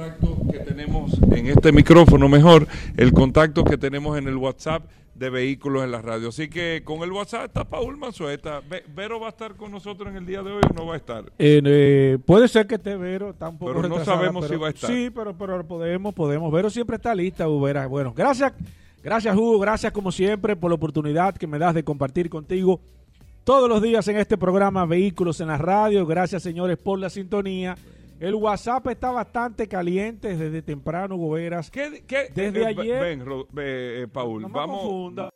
Contacto que tenemos en este micrófono mejor, el contacto que tenemos en el WhatsApp de vehículos en la radio. Así que con el WhatsApp está Paul Manzueta. Ve- Vero va a estar con nosotros en el día de hoy o no va a estar. Eh, eh, puede ser que esté Vero, está un poco Pero no sabemos pero- si va a estar. Sí, pero, pero podemos, podemos. Vero siempre está lista, Ubera. Bueno, gracias, gracias Hugo, gracias como siempre por la oportunidad que me das de compartir contigo todos los días en este programa Vehículos en la Radio. Gracias señores por la sintonía. El WhatsApp está bastante caliente desde temprano, Hugo Veras. ¿Qué, qué- Desde eh, ayer- Ven, Ro- eh, Paul, No vamos. confunda.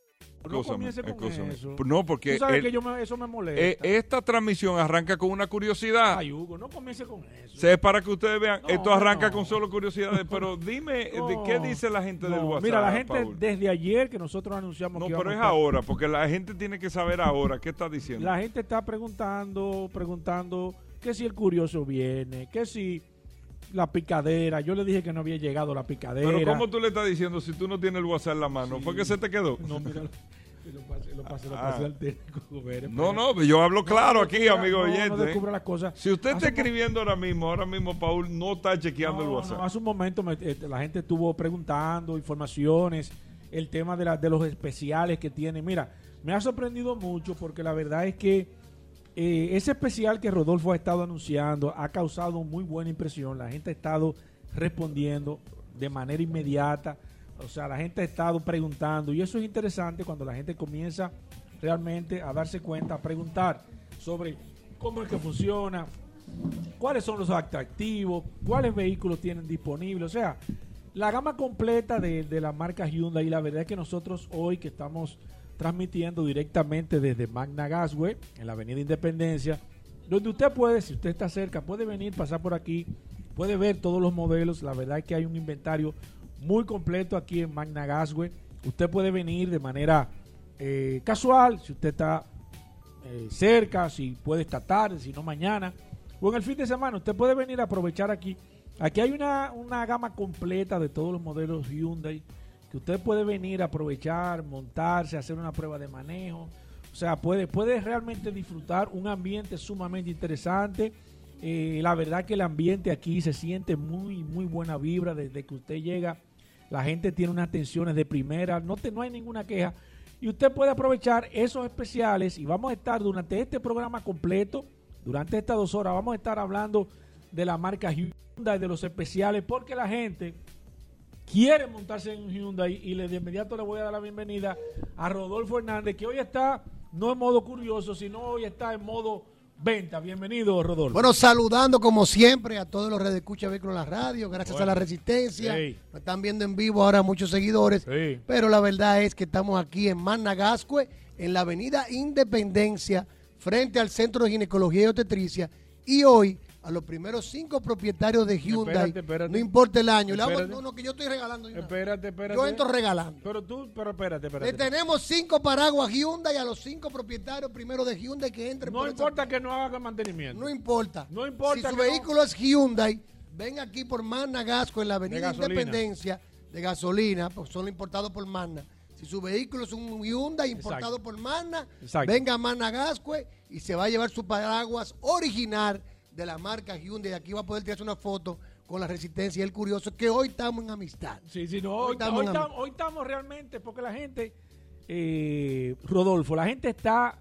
No comience con eso. No, porque Tú sabes el- que yo me- eso me molesta. eh, esta transmisión arranca con una curiosidad. Ay, Hugo, no comience con eso. Es para que ustedes vean, No, esto arranca no. con solo curiosidades, pero dime, eh, ¿de qué dice la gente del. WhatsApp? Mira, la gente Paul? desde ayer que nosotros anunciamos No, que pero es estar- ahora, porque la gente tiene que saber ahora qué está diciendo. La gente está preguntando, preguntando que si el curioso viene, que si la picadera. Yo le dije que no había llegado la picadera. Pero ¿cómo tú le estás diciendo si tú no tienes el WhatsApp en la mano? ¿Fue que se te quedó? No, mira, lo pasé, lo pasé, lo Ah. al técnico. No, no, yo hablo claro No aquí, amigo oyente. No descubra las cosas. Si usted está Hace escribiendo ahora mismo, ahora mismo Paul no está chequeando el WhatsApp. hace un momento me- eh, la gente estuvo preguntando informaciones, el tema de, la- de los especiales que tiene. Mira, me ha sorprendido mucho porque la verdad es que eh, ese especial que Rodolfo ha estado anunciando ha causado muy buena impresión. La gente ha estado respondiendo de manera inmediata. O sea, la gente ha estado preguntando y eso es interesante cuando la gente comienza realmente a darse cuenta, a preguntar sobre cómo es que funciona, cuáles son los atractivos, cuáles vehículos tienen disponibles. O sea, la gama completa de, de la marca Hyundai. Y la verdad es que nosotros hoy que estamos transmitiendo directamente desde Magna Gasway, en la Avenida Independencia, donde usted puede, si usted está cerca, puede venir, pasar por aquí, puede ver todos los modelos. La verdad es que hay un inventario muy completo aquí en Magna Gasway. Usted puede venir de manera eh, casual, si usted está eh, cerca, si puede esta tarde, si no mañana, o en el fin de semana. Usted puede venir a aprovechar aquí. Aquí hay una, una gama completa de todos los modelos Hyundai que usted puede venir a aprovechar, montarse, hacer una prueba de manejo. O sea, puede, puede realmente disfrutar un ambiente sumamente interesante. Eh, la verdad que el ambiente aquí se siente muy, muy buena vibra desde que usted llega. La gente tiene unas atenciones de primera, no, te, no hay ninguna queja. Y usted puede aprovechar esos especiales y vamos a estar durante este programa completo, durante estas dos horas, vamos a estar hablando de la marca Hyundai, de los especiales, porque la gente quiere montarse en un Hyundai y le, de inmediato le voy a dar la bienvenida a Rodolfo Hernández, que hoy está no en modo curioso, sino hoy está en modo venta. Bienvenido, Rodolfo. Bueno, saludando como siempre a todos los redes escucha vehículos en la radio, gracias Bueno. a la resistencia. Sí. Nos están viendo en vivo ahora muchos seguidores. Sí. Pero la verdad es que estamos aquí en Managascue, en la avenida Independencia, frente al Centro de Ginecología y Obstetricia. Y hoy, a los primeros cinco propietarios de Hyundai, Espérate, espérate. no importa el año. le hago- no, no, que yo estoy regalando. espérate, espérate. Yo entro regalando. Pero tú, pero espérate, Le espérate. tenemos cinco paraguas Hyundai a los cinco propietarios primero de Hyundai que entren No importa que no haga mantenimiento. no importa. No importa Si su que no- vehículo es Hyundai, ven aquí por Magna Gasco en la Avenida. Independencia de gasolina, porque son importados por Magna. Si su vehículo es un Hyundai importado Exacto. por Magna, Exacto. venga a Magna Gascue y se va a llevar su paraguas original de la marca Hyundai. Aquí va a poder tirarse una foto con la resistencia y el curioso, que hoy estamos en amistad. Sí, sí, no, hoy, estamos hoy estamos realmente, porque la gente, eh, Rodolfo, la gente está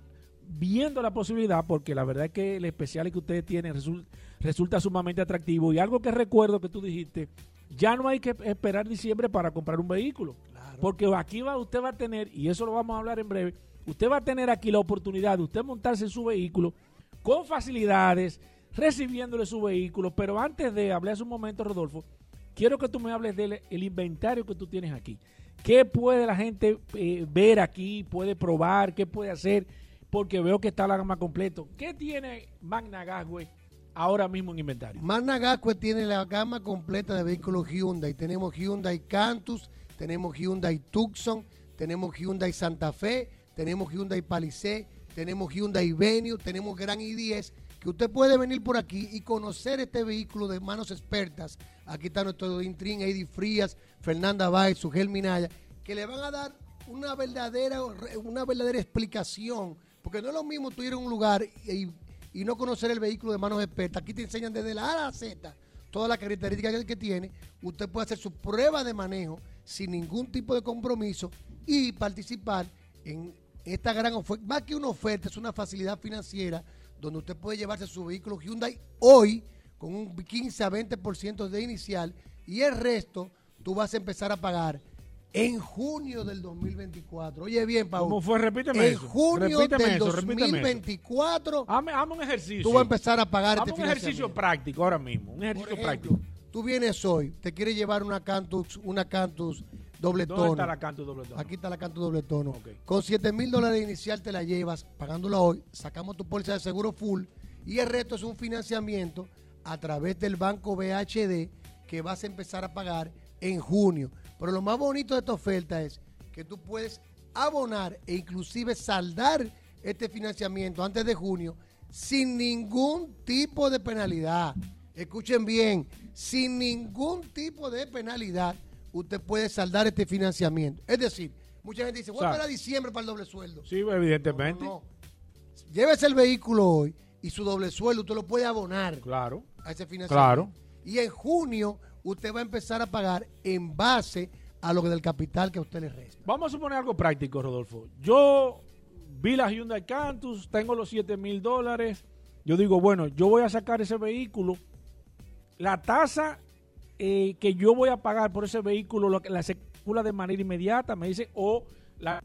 viendo la posibilidad, porque la verdad es que el especial que ustedes tienen resul- resulta sumamente atractivo. Y algo que recuerdo que tú dijiste, ya no hay que esperar diciembre para comprar un vehículo. Porque aquí va, usted va a tener, y eso lo vamos a hablar en breve, usted va a tener aquí la oportunidad de usted montarse en su vehículo con facilidades, recibiéndole su vehículo. Pero antes de hablar un momento, Rodolfo, quiero que tú me hables del el inventario que tú tienes aquí. ¿Qué puede la gente eh, ver aquí? ¿Puede probar? ¿Qué puede hacer? Porque veo que está la gama completo. ¿Qué tiene Magna Gasway ahora mismo en inventario? Magna Gascue tiene la gama completa de vehículos Hyundai. Tenemos Hyundai Cantus, tenemos Hyundai Tucson, tenemos Hyundai Santa Fe, tenemos Hyundai Palisade, tenemos Hyundai Venue, tenemos Gran i10, que usted puede venir por aquí y conocer este vehículo de manos expertas. Aquí está nuestro Intrin, Eddie Frías, Fernanda Báez, Sugel Minaya, que le van a dar una verdadera, una verdadera explicación. Porque no es lo mismo tú ir a un lugar y, y no conocer el vehículo de manos expertas. Aquí te enseñan desde la A a la Z todas las características que, tiene. Usted puede hacer su prueba de manejo sin ningún tipo de compromiso y participar en esta gran oferta. Más que una oferta, es una facilidad financiera donde usted puede llevarse su vehículo Hyundai hoy con un 15 a 20% de inicial y el resto tú vas a empezar a pagar en junio del 2024. Oye bien, Paul. ¿Cómo fue? Repíteme En eso. junio Repíteme del eso, repíteme eso. 2024 Hazme, hazme un ejercicio. tú vas a empezar a pagar Hazme este un ejercicio práctico ahora mismo. Un ejercicio ejemplo, práctico. tú vienes hoy, te quieres llevar una Cantus, una Cantus doble ¿Dónde tono. está la canto doble tono? Aquí está la Cantus doble tono. Con 7 mil dólares inicial te la llevas, pagándola hoy, sacamos tu póliza de seguro full y el resto es un financiamiento a través del banco BHD que vas a empezar a pagar en junio. Pero lo más bonito de esta oferta es que tú puedes abonar e inclusive saldar este financiamiento antes de junio sin ningún tipo de penalidad. Escuchen bien, sin ningún tipo de penalidad usted puede saldar este financiamiento. Es decir, mucha gente dice, voy a esperar diciembre para el doble sueldo. Sí, evidentemente. No, no. Llévese el vehículo hoy y su doble sueldo usted lo puede abonar Claro. a ese financiamiento. Claro. Y en junio usted va a empezar a pagar en base a lo que del capital que a usted le resta. Vamos a suponer algo práctico, Rodolfo. Yo vi la Hyundai Cantus, tengo los 7 mil dólares. Yo digo, bueno, yo voy a sacar ese vehículo. La tasa eh, que yo voy a pagar por ese vehículo, lo que- la circula de manera inmediata, me dice, o la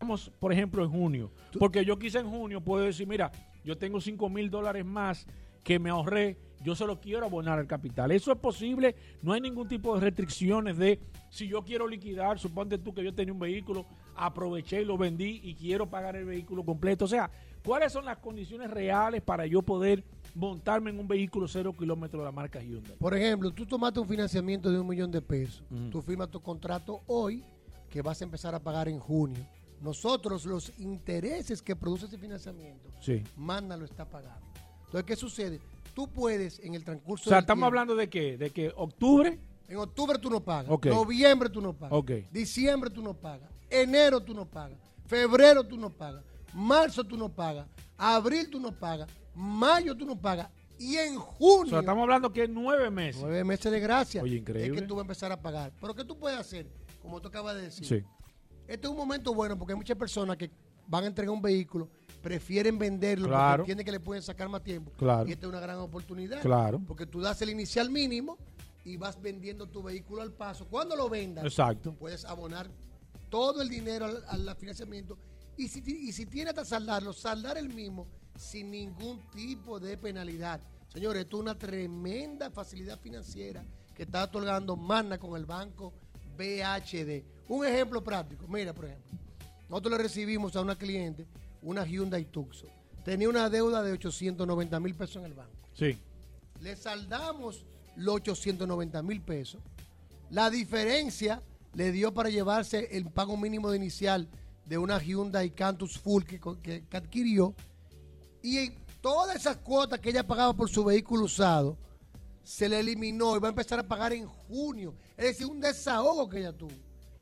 Vamos, por ejemplo, en junio. Porque yo quise en junio, puedo decir, mira, yo tengo 5 mil dólares más que me ahorré, yo se lo quiero abonar al capital. Eso es posible, no hay ningún tipo de restricciones de si yo quiero liquidar, suponte tú que yo tenía un vehículo, aproveché y lo vendí y quiero pagar el vehículo completo. O sea, ¿cuáles son las condiciones reales para yo poder montarme en un vehículo cero kilómetros de la marca Hyundai? Por ejemplo, tú tomaste un financiamiento de un millón de pesos. Tú firmas tu contrato hoy que vas a empezar a pagar en junio. Nosotros los intereses que produce ese financiamiento, Sí. Magna lo está pagando. Entonces, ¿qué sucede? Tú puedes en el transcurso O sea, estamos tiempo- hablando de qué? De que octubre, En octubre tú no pagas. Ok. Noviembre tú no pagas. Ok. Diciembre tú no pagas. Enero tú no pagas. Febrero tú no pagas. Marzo tú no pagas. Abril tú no pagas. Mayo tú no pagas. Y en o junio, sea, estamos hablando que nueve meses. nueve meses de gracia, Oye, increíble. es que tú vas a empezar a pagar. Pero ¿qué tú puedes hacer? Como tú acabas de decir. Sí. Este es un momento bueno porque hay muchas personas que van a entregar un vehículo, prefieren venderlo Claro. porque entienden que le pueden sacar más tiempo. Claro. Y esta es una gran oportunidad. Claro. Porque tú das el inicial mínimo y vas vendiendo tu vehículo al paso. Cuando lo vendas, Exacto. puedes abonar todo el dinero al, al financiamiento. Y si, y si tienes que saldarlo, saldar el mismo sin ningún tipo de penalidad. Señores, esto es una tremenda facilidad financiera que está otorgando Magna con el banco BHD. Un ejemplo práctico. Mira, por ejemplo, nosotros le recibimos a una cliente una Hyundai Tucson. Tenía una deuda de 890 mil pesos en el banco Sí. le saldamos los 890 mil pesos. La diferencia le dio para llevarse el pago mínimo de inicial de una Hyundai Cantus Full que, que adquirió. Y todas esas cuotas que ella pagaba por su vehículo usado se le eliminó y va a empezar a pagar en junio. Es decir, un desahogo que ella tuvo.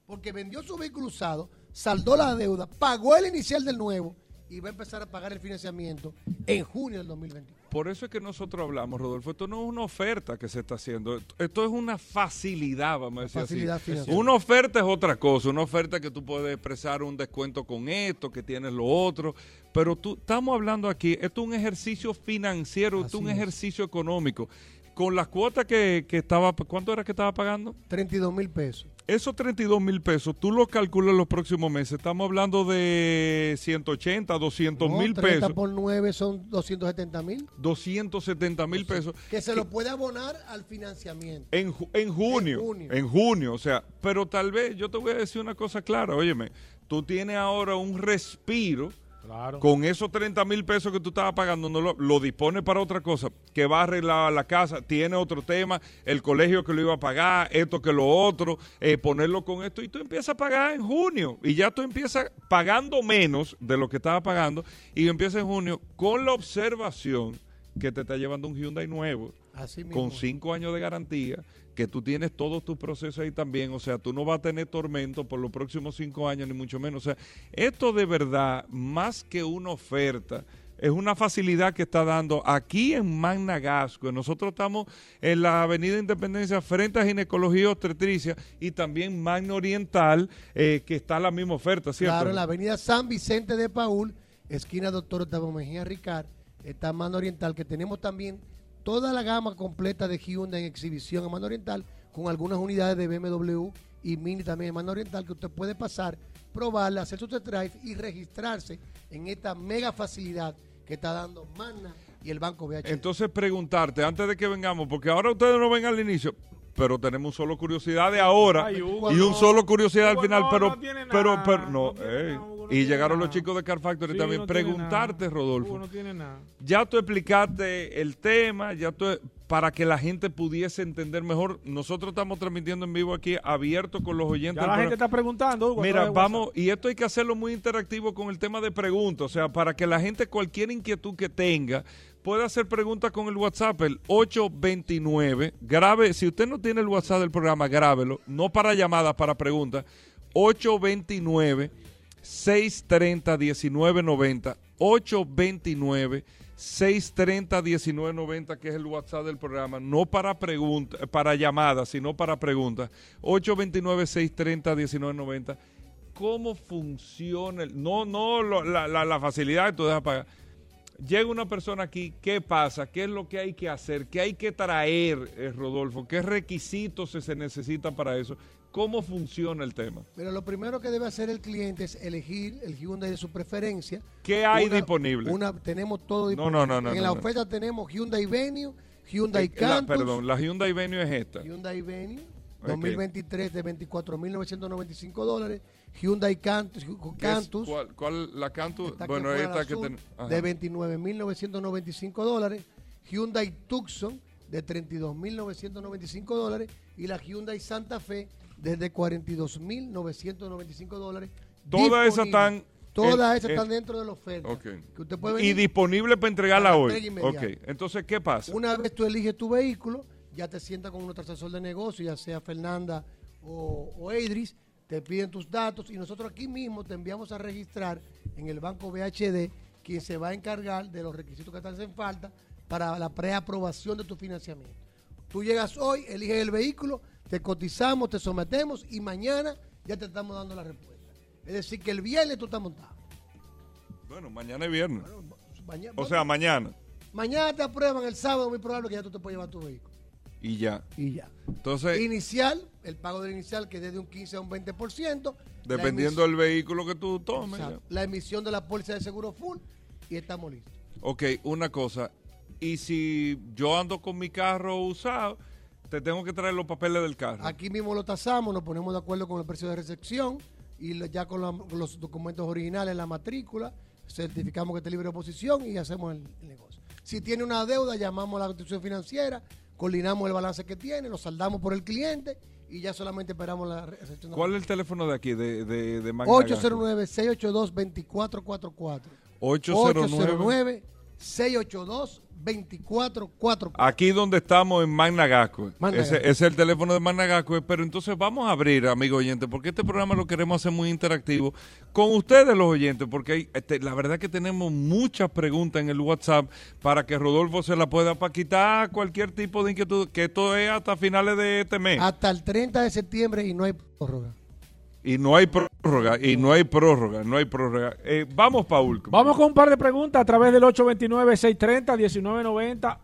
Porque vendió su vehículo usado, saldó la deuda, pagó el inicial del nuevo y va a empezar a pagar el financiamiento en junio del 2021. Por eso es que nosotros hablamos, Rodolfo. Esto no es una oferta que se está haciendo. Esto es una facilidad, vamos a decir Facilidad así. financiera. Una oferta es otra cosa. Una oferta que tú puedes expresar un descuento con esto, que tienes lo otro. Pero tú, estamos hablando aquí, esto es un ejercicio financiero, esto es un ejercicio económico. Con las cuotas que, que estaba, ¿cuánto era que estaba pagando? 32 mil pesos. Esos 32 mil pesos, tú los calculas los próximos meses. Estamos hablando de 180, 200 No, mil 30 pesos. por 9 son 270 mil. 270 mil pesos. Que se lo puede abonar al financiamiento. En, ju- en junio, junio. en junio, o sea, pero tal vez yo te voy a decir una cosa clara, óyeme, tú tienes ahora un respiro Claro. con esos 30 mil pesos que tú estabas pagando, no lo, lo dispones para otra cosa, que va a arreglar la casa, tiene otro tema, el colegio que lo iba a pagar, esto que lo otro, eh, ponerlo con esto, y tú empiezas a pagar en junio, y ya tú empiezas pagando menos de lo que estabas pagando, y empiezas en junio con la observación que te está llevando un Hyundai nuevo, Así mismo. con cinco años de garantía, que tú tienes todos tus procesos ahí también, o sea, tú no vas a tener tormento por los próximos cinco años, ni mucho menos. O sea, esto de verdad, más que una oferta, es una facilidad que está dando aquí en Magna Gasco. Nosotros estamos en la Avenida Independencia frente a Ginecología Obstetricia y también Magna Oriental, eh, que está la misma oferta, ¿cierto? Claro, en la avenida San Vicente de Paul, esquina Doctor Octavio Mejía Ricard, está Mano Oriental, que tenemos también toda la gama completa de Hyundai en exhibición en Mano Oriental, con algunas unidades de BMW y Mini también en Mano Oriental, que usted puede pasar, probarla, hacer su test drive y registrarse en esta mega facilidad que está dando Magna y el Banco VH. Entonces preguntarte, antes de que vengamos, porque ahora ustedes no ven al inicio, pero tenemos un solo curiosidad de ahora Ay, Hugo, y un no. solo curiosidad al final, no, pero, no tiene pero, nada, pero, no, no y llegaron los nada. chicos de Car Factory Sí, también. no Preguntarte. Rodolfo, no tiene nada. ya tú explicaste el tema, ya tú, para que la gente pudiese entender mejor. Nosotros estamos transmitiendo en vivo aquí, abierto con los oyentes. Ya la gente está preguntando, Hugo, Mira, vamos, y esto hay que hacerlo muy interactivo con el tema de preguntas, o sea, para que la gente cualquier inquietud que tenga pueda hacer preguntas con el WhatsApp, el 829, grave, si usted no tiene el WhatsApp del programa, grábelo, no para llamadas, para preguntas, 829 630 1990, 829 630 1990, que es el WhatsApp del programa, no para preguntas, para llamadas, sino para preguntas. 829 630 1990. ¿Cómo funciona? no, no la, facilidad que tú dejas pagar. Llega una persona aquí, ¿qué pasa? ¿Qué es lo que hay que hacer? ¿Qué hay que traer, eh, Rodolfo? ¿Qué requisitos se necesitan para eso? ¿Cómo funciona el tema? Pero lo primero que debe hacer el cliente es elegir el Hyundai de su preferencia. ¿Qué hay Una- disponible? Una, tenemos todo disponible. no, no, no, En no, la no. oferta tenemos Hyundai Venue, Hyundai Eh, la- Cantus, perdón, la Hyundai Venue es esta. Hyundai Venue Ok. 2023 de 24.995 dólares, Hyundai Cantus, ¿Qué es- Cantus ¿Cuál, cuál- la Cantus? esta Bueno, esta que azul, ten- ajá. de 29.995 dólares, Hyundai Tucson de 32.995 dólares y la Hyundai Santa Fe desde 42.995 dólares. Todas esas están Todas esas están dentro de la oferta. Ok. Que usted puede Y disponible para entregarla Para hoy. entonces, ¿qué pasa? Una vez tú eliges tu vehículo, ya te sientas con nuestro asesor de negocio, ya sea Fernanda o, o Edris, te piden tus datos y nosotros aquí mismo te enviamos a registrar en el banco VHD, quien se va a encargar de los requisitos que te hacen falta para la preaprobación de tu financiamiento. Tú llegas hoy, eliges el vehículo, te cotizamos, te sometemos y mañana ya te estamos dando la respuesta. Es decir, que el viernes tú estás montado. Bueno, mañana es viernes. Mañana, O sea, mañana. mañana te aprueban, el sábado muy probable que ya tú te puedes llevar tu vehículo. Y ya. Y ya. Entonces, Inicial, el pago del inicial que es de un 15 a un 20%. la dependiendo del vehículo que tú tomes. Exacto. La emisión de la póliza de seguro full y estamos listos. Ok, una cosa. Y si yo ando con mi carro usado, te tengo que traer los papeles del carro. Aquí mismo lo tasamos, nos ponemos de acuerdo con el precio de recepción y ya con, la- con los documentos originales, la matrícula, certificamos que está libre de oposición y hacemos el, el negocio. Si tiene una deuda, llamamos a la institución financiera, coordinamos el balance que tiene, lo saldamos por el cliente y ya solamente esperamos la recepción. ¿Cuál es el teléfono de aquí, de, de, de Magna Gas? 809-682-2444. 809. 682-2444. Aquí donde estamos en Magnagascue. Magna Ese, es el teléfono de Magnagascue. Pero entonces vamos a abrir, amigo oyente, porque este programa lo queremos hacer muy interactivo con ustedes, los oyentes, porque hay, este, la verdad que tenemos muchas preguntas en el WhatsApp para que Rodolfo se la pueda para quitar cualquier tipo de inquietud, que esto es hasta finales de este mes. Hasta el 30 de septiembre y no hay prórroga. Y no hay prórroga, y no hay prórroga, no hay prórroga. Eh, vamos, Paul. Vamos con un par de preguntas a través del 829-630-1990,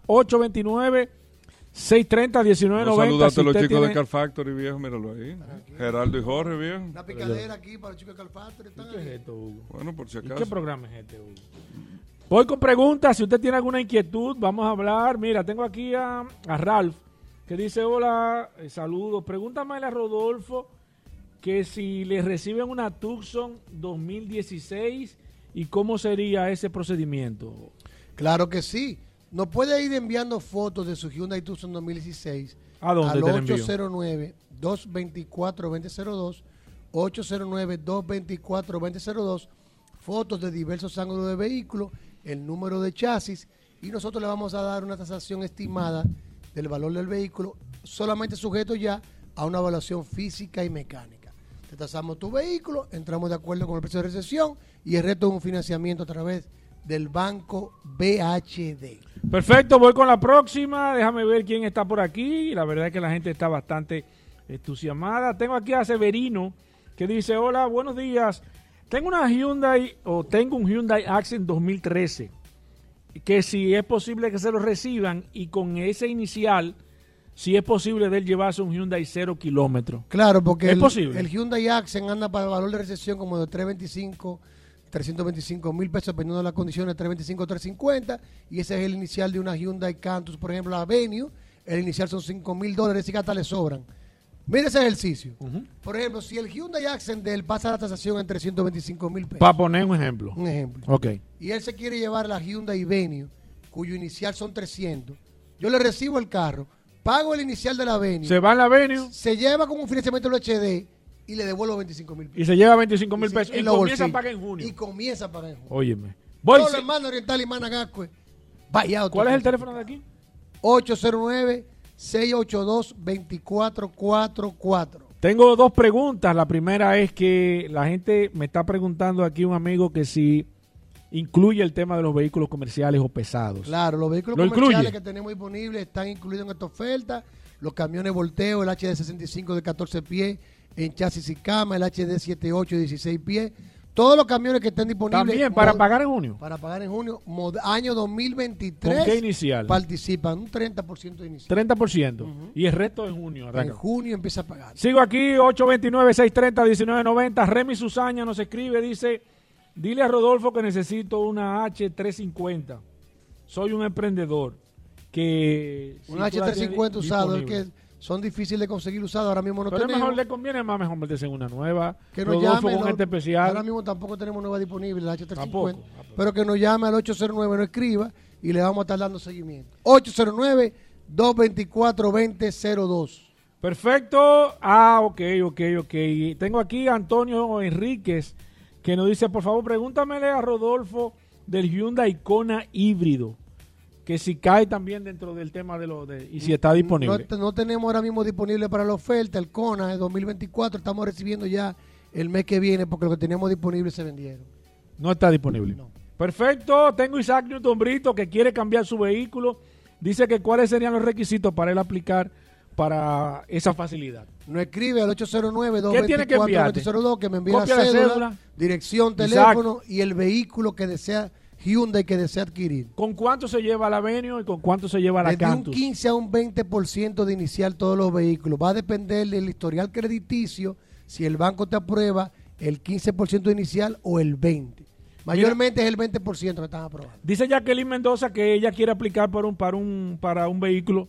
829-630-1990. No saludaste Si a los chicos de tiene- Car Factory, viejo, míralo ahí. Geraldo y Jorge, viejo. Una picadera aquí para los chicos de Calfatre. Están ¿Qué es ahí. esto, Hugo? Bueno, por si ¿Y qué programa es este, Hugo? Voy con preguntas. Si usted tiene alguna inquietud, vamos a hablar. Mira, tengo aquí a, a Ralph que dice: Hola, eh, saludos. Pregúntame a Rodolfo que si le reciben una Tucson 2016 y cómo sería ese procedimiento. Claro que sí. Nos puede ir enviando fotos de su Hyundai Tucson 2016 ¿A dónde al te la envío? 809-224-2002. 809-224-2002. Fotos de diversos ángulos de vehículo, el número de chasis y nosotros le vamos a dar una tasación estimada del valor del vehículo, solamente sujeto ya a una evaluación física y mecánica. Te tu vehículo, entramos de acuerdo con el precio de recesión y el resto es un financiamiento a través del banco BHD. Perfecto, voy con la próxima. Déjame ver quién está por aquí. La verdad es que la gente está bastante entusiasmada. Tengo aquí a Severino que dice, hola, buenos días. Tengo una Hyundai o tengo un Hyundai Accent 2013 que si es posible que se lo reciban y con ese inicial, si es posible de él llevarse un Hyundai cero kilómetros. Claro, porque ¿Es el, posible? el Hyundai Accent anda para el valor de recesión como de 325, 325 mil pesos, dependiendo de las condiciones, 325, 350. Y ese es el inicial de una Hyundai Cantus. Por ejemplo, la Venue, el inicial son 5 mil dólares y que hasta le sobran. Mira ese ejercicio. Por ejemplo, si el Hyundai Accent de él pasa la tasación en 325 mil pesos, Para poner un ejemplo. un ejemplo, Ok. y él se quiere llevar la Hyundai Venue, cuyo inicial son 300, yo le recibo el carro, pago el inicial de la Venue, Se va en la Avenue se lleva con un financiamiento del HD y le devuelvo 25 mil y se lleva 25 mil pesos y comienza a pagar en junio. Y comienza a pagar en junio. Óyeme. Voy, Todo sí. lo hermano Oriental y Managascue. Vaya ¿Cuál es el teléfono de aquí? 809-682-2444. Tengo dos preguntas. La primera es que la gente me está preguntando aquí un amigo que si incluye el tema de los vehículos comerciales o pesados. Claro, los vehículos ¿Lo comerciales incluye? que tenemos disponibles están incluidos en esta oferta. Los camiones volteo, el HD65 de 14 pies en chasis y cama, el HD 78 de 16 pies. Todos los camiones que estén disponibles. También para pagar en junio. Para pagar en junio, año 2023. ¿Con qué inicial? Participan un 30% de inicial. 30%. Y el resto en junio. En junio empieza a pagar. Sigo aquí, 829-630-1990. Remy Susaña nos escribe, dice, dile a Rodolfo que necesito una H350. Soy un emprendedor. Que si Un tú la tienes H350 usado, es que son difíciles de conseguir usado. Ahora mismo no Pero tenemos. mejor, le conviene más mejor meterse en una nueva. que nos Rodolfo llame. con no- especial. Ahora mismo tampoco tenemos nueva disponible, la H350. Tampoco. Pero que nos llame al 809, no escriba y le vamos a estar dando seguimiento. 809-224-2002. Perfecto. Ah, ok, ok, ok. Tengo aquí a Antonio Enríquez que nos dice, por favor, pregúntamele a Rodolfo del Hyundai Kona híbrido. Que si cae también dentro del tema de lo de... Y si está No, disponible. no tenemos ahora mismo disponible para la oferta, el CONA de 2024. Estamos recibiendo ya el mes que viene porque lo que teníamos disponible se vendieron. No está disponible. No. Perfecto. Tengo Isaac Newton Brito que quiere cambiar su vehículo. Dice que cuáles serían los requisitos para él aplicar para esa facilidad. Nos escribe al ¿Qué tiene que enviarte? 809-224-2002 que me envíe la cédula, cédula. dirección, teléfono y el vehículo que desea Hyundai que desea adquirir. ¿Con cuánto se lleva la Avenue y con cuánto se lleva la Desde un Cantus? 15 a un 20% de inicial todos los vehículos. Va a depender del historial crediticio, si el banco te aprueba el 15% inicial o el 20%. Mayormente es el 20% que están aprobando. Dice Jacqueline Mendoza que ella quiere aplicar para un, para un, para un vehículo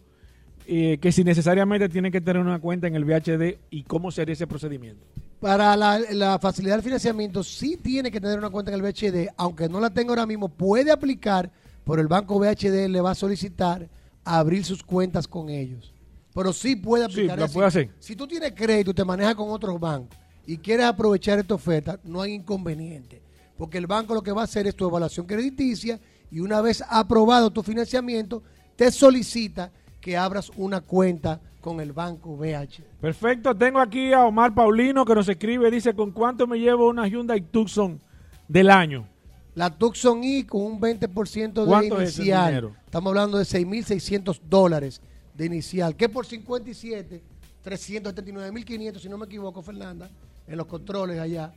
eh, que si necesariamente tiene que tener una cuenta en el VHD y cómo sería ese procedimiento. Para la, la facilidad del financiamiento sí tiene que tener una cuenta en el VHD, aunque no la tenga ahora mismo, puede aplicar, por el banco VHD le va a solicitar abrir sus cuentas con ellos. Pero sí puede Sí, aplicar. lo Es puede hacer. Si tú tienes crédito y te manejas con otros bancos y quieres aprovechar esta oferta, no hay inconveniente. Porque el banco lo que va a hacer es tu evaluación crediticia y una vez aprobado tu financiamiento, te solicita que abras una cuenta con el banco BH. Perfecto, tengo aquí a Omar Paulino que nos escribe, dice, ¿con cuánto me llevo una Hyundai Tucson del año? La Tucson I con un 20% de ¿Cuánto es inicial. dinero? Estamos hablando de 6.600 dólares de inicial, que por 57, 379.500, si no me equivoco, Fernanda, en los controles allá.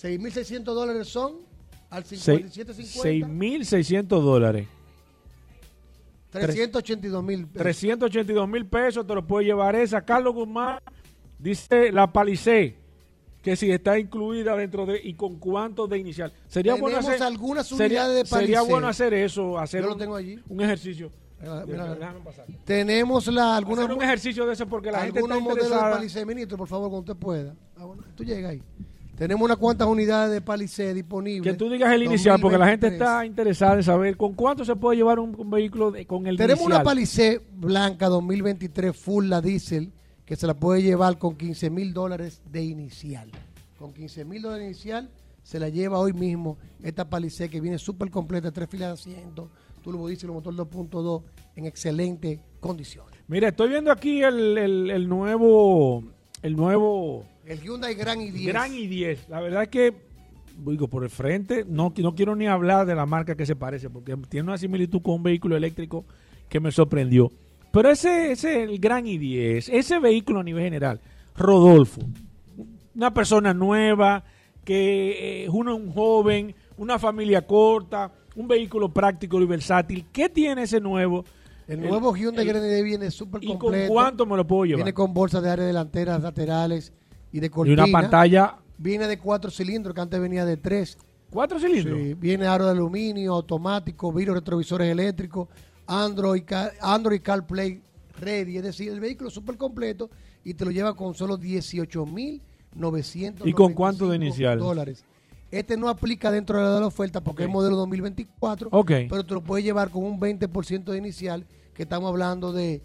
6.600 dólares son al 57.50, 6.600 dólares. 382 mil. 382 mil pesos te lo puede llevar esa. Carlos Guzmán dice la Palisade, que si está incluida dentro de y con cuánto de inicial. Sería bueno hacer algunas sería, unidades de sería bueno hacer eso, hacer Yo lo un, tengo allí. un ejercicio. Mira, mira, Déjame pasar. Tenemos la, algunas, Hacer un ejercicio de eso porque la gente está algunos modelos de. Palisade, ministro, por favor, cuando usted pueda. Ah, tú llega ahí. Tenemos unas cuantas unidades de Palisade disponibles. Que tú digas el inicial, porque la gente 2023. está interesada en saber con cuánto se puede llevar un, un vehículo de- con el Tenemos inicial. una Palisade blanca 2023 full la diésel que se la puede llevar con 15 mil dólares de inicial. Con 15 mil dólares de inicial se la lleva hoy mismo esta Palisade que viene súper completa, tres filas de asiento, turbo diésel, motor 2.2 en excelente condiciones. Mira, estoy viendo aquí el, el- el nuevo, el nuevo El Hyundai Grand i10. Gran i10. La verdad es que, digo, por el frente, no, no quiero ni hablar de la marca que se parece, porque tiene una similitud con un vehículo eléctrico que me sorprendió. Pero ese, ese el Gran i10, ese vehículo a nivel general, Rodolfo, una persona nueva, que es uno un joven, una familia corta, un vehículo práctico y versátil. ¿Qué tiene ese nuevo? El nuevo Hyundai Grand i10 viene súper ¿Y con completo. cuánto me lo puedo llevar? Viene con bolsas de área delanteras, laterales y de y cortina. una pantalla, Viene de cuatro cilindros, que antes venía de tres. cuatro cilindros. Sí, viene aro de aluminio, automático, vidrios retrovisores eléctricos, Android, Android CarPlay Ready. Es decir, el vehículo súper completo y te lo lleva con solo 18.995 ¿Y con cuánto de inicial? dólares. Este no aplica dentro de la oferta porque Ok. es modelo 2024, Ok. pero te lo puedes llevar con un 20% de inicial, que estamos hablando de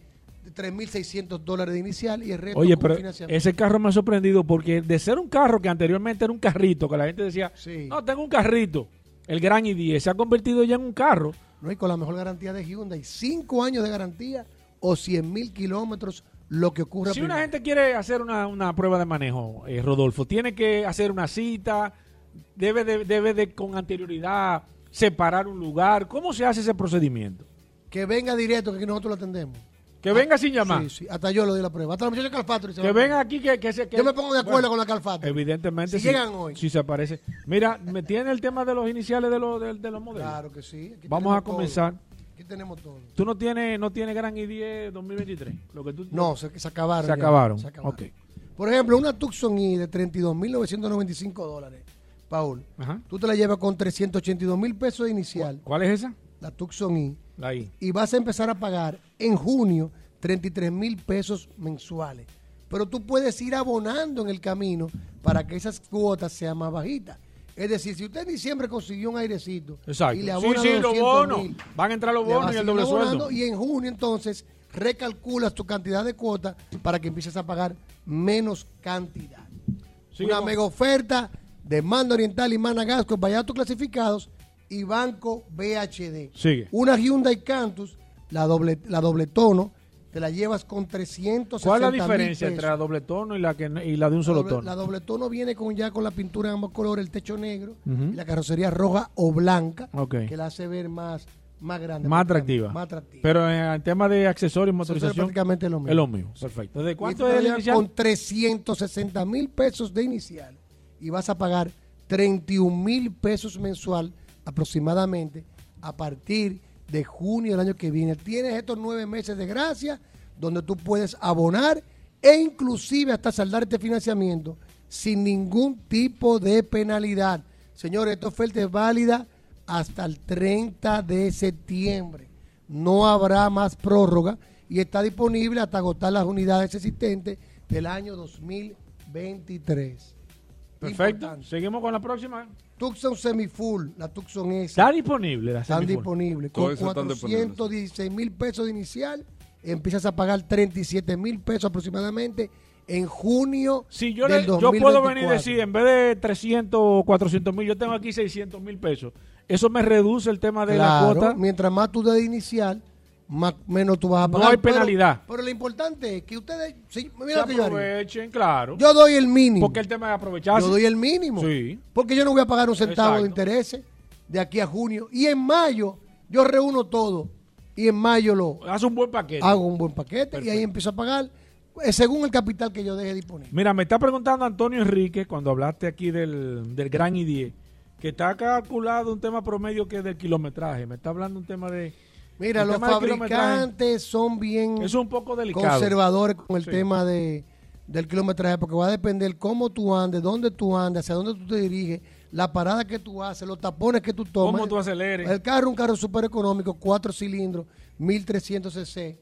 3.600 dólares de inicial y el resto Oye, pero ese carro me ha sorprendido porque de ser un carro que anteriormente era un carrito, que la gente decía, Sí. no, tengo un carrito, el Gran i10 se ha convertido ya en un carro. ¿no? Y con la mejor garantía de Hyundai, 5 años de garantía o 100 mil kilómetros, lo que ocurre Si una gente quiere hacer una, una prueba de manejo, eh, Rodolfo, tiene que hacer una cita, debe de, debe de con anterioridad separar un lugar. ¿Cómo se hace ese procedimiento? Que venga directo, que aquí nosotros lo atendemos. Que venga sin llamar. Sí, sí, hasta yo lo di la prueba. Hasta la muchacha Calfactory se Que va. venga aquí que, que se... que- Yo me pongo de acuerdo Bueno, con la Calfactory. Evidentemente, Si llegan hoy. Si se aparece. Mira, me tiene el tema de los iniciales de los, de, de los modelos. Claro que sí. aquí Vamos a tenemos todo. comenzar. Aquí tenemos todo. ¿Tú no tienes, no tienes Gran i10 2023? Lo que tú, No, se, se acabaron. Se ya. acabaron. Se acabaron. Ok. Por ejemplo, una Tucson I de 32.995 dólares, Paul. Ajá. Tú te la llevas con 382 mil pesos de inicial, ¿Cuál es esa? la Tucson I, Y vas a empezar a pagar en junio 33 mil pesos mensuales. Pero tú puedes ir abonando en el camino para que esas cuotas sean más bajitas. Es decir, si usted en diciembre consiguió un airecito Exacto. y le abona sí, los 200 bonos. mil, Van a entrar los bonos y a el doble sueldo. Y en junio entonces recalculas tu cantidad de cuotas para que empieces a pagar menos cantidad. Una mega oferta de Mando Oriental y Managasco, vaya clasificados y Banco BHD. Sigue. Una Hyundai Cantus, la doble, la doble tono, te la llevas con 360 ¿Cuál es la diferencia entre la doble tono y la, que, y la de un La solo doble, tono? la doble tono viene con ya con la pintura en ambos colores, el techo negro y la carrocería roja o blanca, que la hace ver más, más grande. Más atractiva. Más atractiva. Pero en el tema de accesorios y Eso es motorización, prácticamente lo mismo. es lo mismo. Perfecto. ¿De cuánto es el inicial? Con 360 mil pesos de inicial y vas a pagar 31 mil pesos mensual aproximadamente a partir de junio del año que viene. Tienes estos nueve meses de gracia donde tú puedes abonar e inclusive hasta saldar este financiamiento sin ningún tipo de penalidad. Señores, esta oferta es válida hasta el 30 de septiembre. No habrá más prórroga y está disponible hasta agotar las unidades existentes del año 2023. Perfecto. Importante. Seguimos con la próxima. Tucson Semifull, la Tucson S. Está disponible la Están disponibles. Con eso están disponibles. 416 mil pesos de inicial, empiezas a pagar 37 mil pesos aproximadamente en junio Si yo, del le- yo puedo venir y 2024. decir, en vez de 300 o 400 mil, yo tengo aquí 600 mil pesos. eso me reduce el tema de la cuota. mientras más tú des inicial, más, menos tú vas a No pagar. hay Pero- penalidad. Pero, lo importante es que ustedes, sí, Se mira lo que yo aprovechen, claro. Yo doy el mínimo. porque el tema es aprovecharse. Yo doy el mínimo. Sí. Porque yo no voy a pagar un centavo Exacto. de intereses de aquí a junio. Y en mayo yo reúno todo. Y en mayo lo Haz un buen paquete. hago un buen paquete y ahí empiezo a pagar eh, según el capital que yo deje disponible. Mira, me está preguntando Antonio Enrique, cuando hablaste aquí del, del Gran I-10, que está calculado un tema promedio que es del kilometraje. Me está hablando un tema de... Mira, el los fabricantes son bien Es un poco delicado. conservadores con el Sí. tema de, del kilometraje porque va a depender cómo tú andes, dónde tú andes, hacia dónde tú te diriges, la parada que tú haces, los tapones que tú tomas. Cómo tú aceleres. El carro es un carro súper económico, cuatro cilindros, 1300 cc.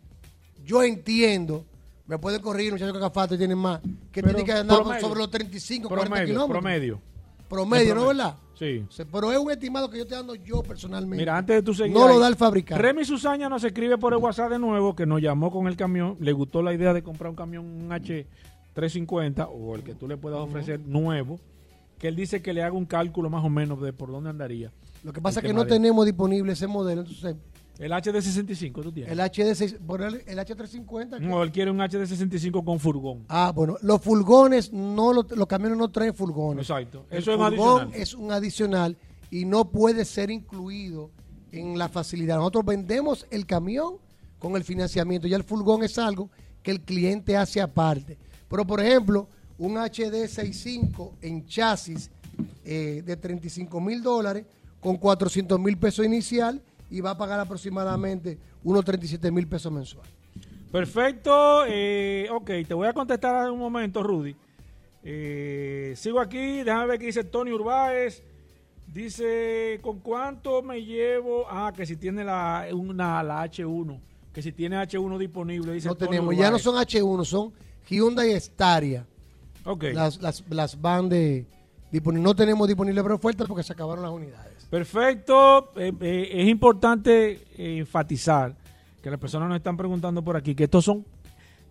Yo entiendo, me pueden corregir, muchachos que Cafato tienen más, que Pero tienen que andar promedio. sobre los 35, 40 promedio, kilómetros. promedio. Promedio, El ¿no promedio. verdad? Sí. Pero es un estimado que yo estoy dando yo personalmente. Mira, antes de tu seguir No lo da el fabricante. Remy Susaña nos escribe por el WhatsApp de nuevo que nos llamó con el camión. Le gustó la idea de comprar un camión, un H350 o el que tú le puedas ofrecer nuevo. Que él dice que le haga un cálculo más o menos de por dónde andaría. Lo que pasa es que no de- tenemos disponible ese modelo, entonces El HD65 tú tienes. el HD6, por el, el H350. que- No, él quiere un HD65 con furgón. Ah, bueno, los furgones, no lo- los camiones no traen furgones. Exacto. El Eso es un furgón adicional. es un adicional y no puede ser incluido en la facilidad. Nosotros vendemos el camión con el financiamiento. Ya el furgón es algo que el cliente hace aparte. Pero, por ejemplo, un HD65 en chasis eh, de 35 mil dólares con 400 mil pesos inicial y va a pagar aproximadamente unos 37 mil pesos mensuales. Perfecto. eh, ok, te voy a contestar en un momento, Rudy. Eh, sigo aquí. Déjame ver qué dice Tony Urbáez. Dice, ¿con cuánto me llevo? Ah, que si tiene la, una, la H1. Que si tiene H1 disponible. Dice No Tony tenemos, ya no son H1, son Hyundai Staria. Ok. Las, las, las van de. No tenemos disponible para ofertas porque se acabaron las unidades. Perfecto. Eh, eh, es importante eh, enfatizar que las personas nos están preguntando por aquí que estos son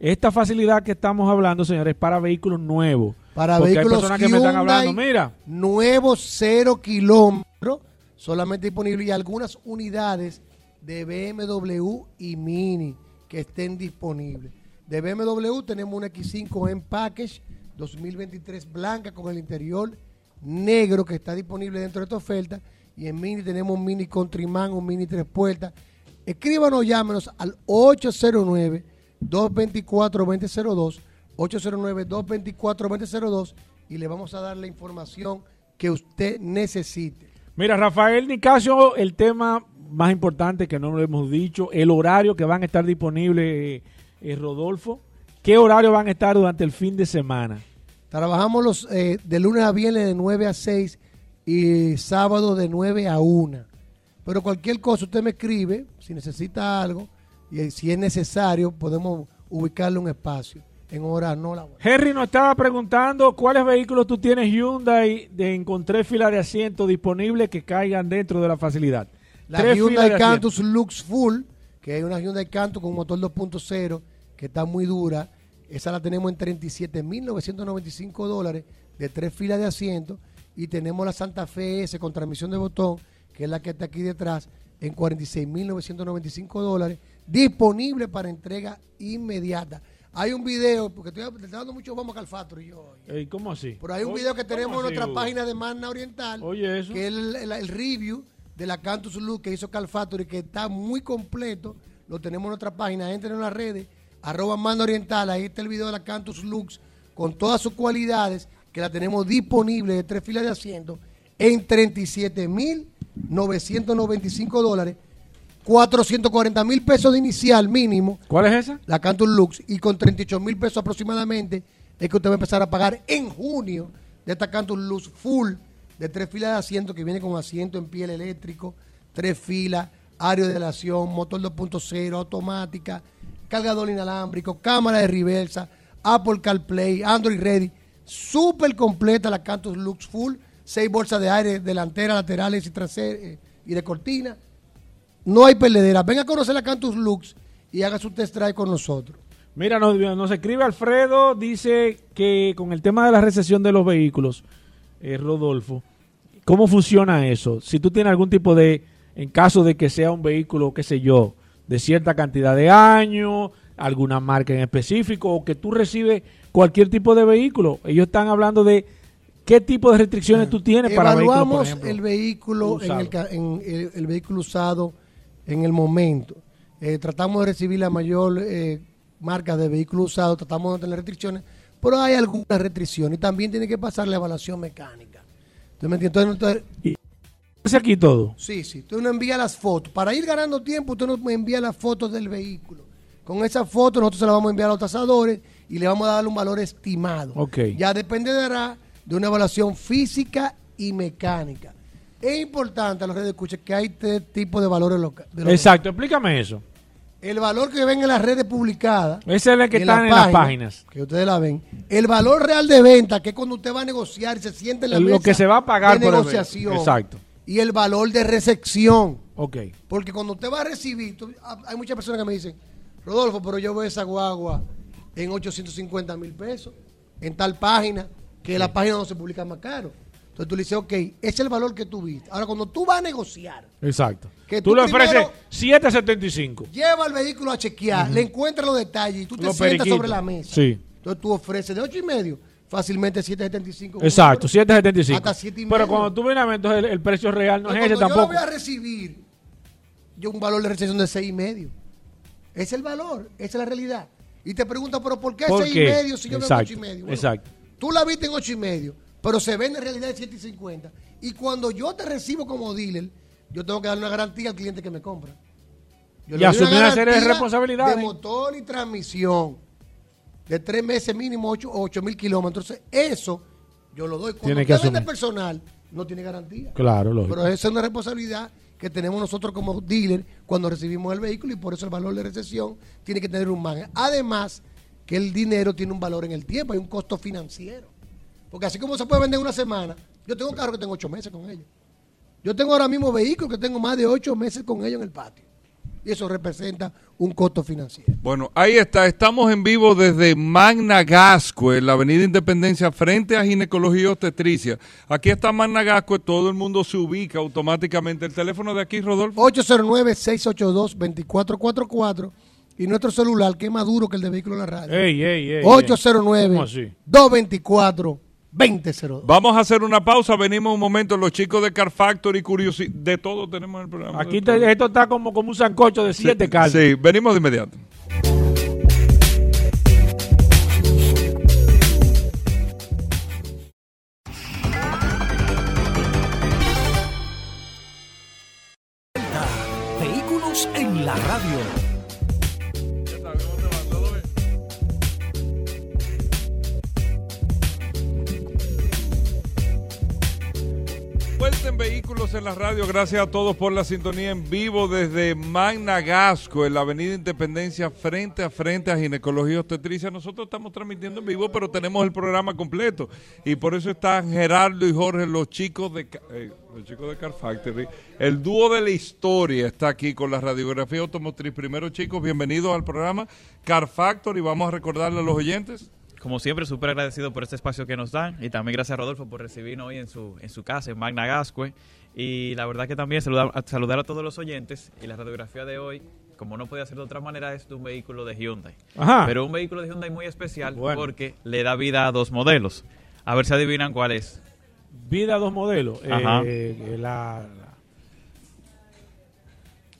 esta facilidad que estamos hablando, señores, para vehículos nuevos. Para Porque vehículos hay personas que me están hablando, mira, nuevos cero kilómetros, solamente disponible y algunas unidades de BMW y Mini que estén disponibles. De BMW tenemos una X5 en package 2023 blanca con el interior negro que está disponible dentro de esta oferta y en Mini tenemos un Mini Countryman, un Mini tres puertas. Escríbanos, llámenos al 809 224-2002, 809-224-2002 y le vamos a dar la información que usted necesite. mira, Rafael Nicasio, el tema más importante que no lo hemos dicho, el horario que van a estar disponibles, eh, eh, Rodolfo. ¿Qué horario van a estar durante el fin de semana? Trabajamos los eh, de lunes a viernes de 9 a 6 y sábado de 9 a 1. Pero cualquier cosa usted me escribe, si necesita algo y eh, si es necesario podemos ubicarle un espacio en hora no laboral. Henry nos estaba preguntando cuáles vehículos tú tienes Hyundai de encontré fila de asiento disponibles que caigan dentro de la facilidad. La Tres Hyundai Cantus Lux Full, que es una Hyundai Cantus con motor 2.0, que está muy dura. Esa la tenemos en 37.995 dólares de tres filas de asiento. Y tenemos la Santa Fe S con transmisión de botón, que es la que está aquí detrás, en 46.995 dólares, disponible para entrega inmediata. Hay un video, porque estoy, dando mucho vamos yo. hoy. Ey, ¿Cómo así? Pero hay un video que ¿cómo tenemos en nuestra Hugo? página de Magna Oriental. Oye, eso. Que es el, el- el review de la Cantus Lux que hizo Cal Factory, que está muy completo. Lo tenemos en nuestra página. Entren en las redes, arroba Magna Oriental. Ahí está el video de la Cantus Lux con todas sus cualidades, que la tenemos disponible de tres filas de asiento en 37.995 dólares. 440 mil pesos de inicial mínimo ¿Cuál es esa? la Cantus Lux y con 38 mil pesos aproximadamente es que usted va a empezar a pagar en junio de esta Cantus Lux full de tres filas de asiento que viene con asiento en piel eléctrico, tres filas, área de relación, motor 2.0, automática, cargador inalámbrico, cámara de reversa, Apple CarPlay, Android Ready, súper completa la Cantus Lux full, seis bolsas de aire delantera, laterales y traseras y de cortina. No hay perdedera. Venga a conocer la Cantus Lux y haga su test drive con nosotros. Mira, nos, nos escribe Alfredo, dice que con el tema de la recesión de los vehículos, eh, Rodolfo, ¿cómo funciona eso? Si tú tienes algún tipo de, en caso de que sea un vehículo, qué sé yo, de cierta cantidad de años, alguna marca en específico, o que tú recibes cualquier tipo de vehículo, ellos están hablando de qué tipo de restricciones tú tienes para vehículos, el vehículo en el, en el- el vehículo usado en el momento. Eh, tratamos de recibir la mayor eh, marca de vehículo usado, tratamos de no tener restricciones, pero hay algunas restricciones y también tiene que pasar la evaluación mecánica. Entonces, entonces, ¿Es aquí todo? Sí, sí. Tú nos envías las fotos. Para ir ganando tiempo, usted nos envía las fotos del vehículo. Con esa foto nosotros se la vamos a enviar a los tasadores y le vamos a dar un valor estimado. Ok. Ya dependerá de una evaluación física y mecánica. Es importante a los redes de escucha que hay tres tipos de valores locales. Exacto, explícame eso. El valor que ven en las redes publicadas. Ese es el que y están en la las página, páginas. Que ustedes la ven. El valor real de venta, que es cuando usted va a negociar y se siente en la Lo mesa que se va a pagar de por el negociación. vehículo. Exacto. Y el valor de recepción. Ok. Porque cuando usted va a recibir, tú- hay muchas personas que me dicen, Rodolfo, pero yo veo esa guagua en 850 mil pesos, en tal página, que la página no se publica más caro. Entonces tú le dices, ok, ese es el valor que tú viste. Ahora, cuando tú vas a negociar, Exacto. Que tú tú le ofreces primero- 775. lleva el vehículo a chequear, le encuentra los detalles y tú te Los sientas periquitos. sobre la mesa. Sí. Entonces tú ofreces de 8 y medio, fácilmente 775. Exacto, 775. Hasta siete y Pero medio. cuando tú vienes a ver, entonces el, el precio real no es ese cuando yo tampoco. voy a recibir, yo un valor de recepción de seis y medio. Ese es el valor, esa es la realidad. Y te pregunta, pero ¿por qué ¿Por seis qué? y medio si yo veo Exacto, ocho y medio? exacto. Tú la viste en ocho y medio, pero se vende en realidad en siete y cincuenta. Y cuando yo te recibo como dealer, yo tengo que darle una garantía al cliente que me compra. Yo Y asumir una serie de responsabilidades. De motor y transmisión. De tres meses mínimo, ocho, ocho mil kilómetros. Entonces, eso yo lo doy. Cuando Tiene que vende personal, no tiene garantía. Claro, lógico. Pero esa es una responsabilidad que tenemos nosotros como dealer cuando recibimos el vehículo y por eso el valor de recesión tiene que tener un margen. Además, que el dinero tiene un valor en el tiempo, hay un costo financiero. Porque así como se puede vender en una semana, yo tengo carro que tengo ocho meses con ellos. Yo tengo ahora mismo vehículos que tengo más de ocho meses con ellos en el patio. Y eso representa un costo financiero. Bueno, ahí está. Estamos en vivo desde Magna Gascue, en la Avenida Independencia, frente a Ginecología y Obstetricia. Aquí está Magna Gascue, todo el mundo se ubica automáticamente. El teléfono de aquí, Rodolfo. 809-682-2444 y nuestro celular, que es más duro que el de vehículo en la radio. Ey, ey, ey. ¿Cómo así? 809-224-2002. Vamos a hacer una pausa. Venimos un momento. Los chicos de Car Factory, Curiosidad, de todo tenemos en el programa. Aquí te- esto está como, como un sancocho de siete sí, carnes. Sí, venimos de inmediato. Vehículos en la radio. Vuelta en Vehículos en la radio. Gracias a todos por la sintonía en vivo desde Magna Gasco, en la Avenida Independencia, frente a frente a Ginecología Obstetricia. Nosotros estamos transmitiendo en vivo, pero tenemos el programa completo. Y por eso están Gerardo y Jorge, los chicos de, eh, los chicos de Car Factory. El dúo de la historia está aquí con la radiografía automotriz. Primero, chicos, bienvenidos al programa Car Factory. Vamos a recordarle a los oyentes. Como siempre, súper agradecido por este espacio que nos dan y también gracias a Rodolfo por recibirnos hoy en su, en su casa, en Magna Gascue. Y la verdad que también saludar, a- saludar a todos los oyentes y la radiografía de hoy, como no podía ser de otra manera, es de un vehículo de Hyundai. Ajá. Pero un vehículo de Hyundai muy especial Bueno. porque le da vida a dos modelos. A ver si adivinan cuál es. Vida dos modelos. eh, Ajá. eh, la, la-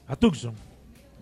la Tucson.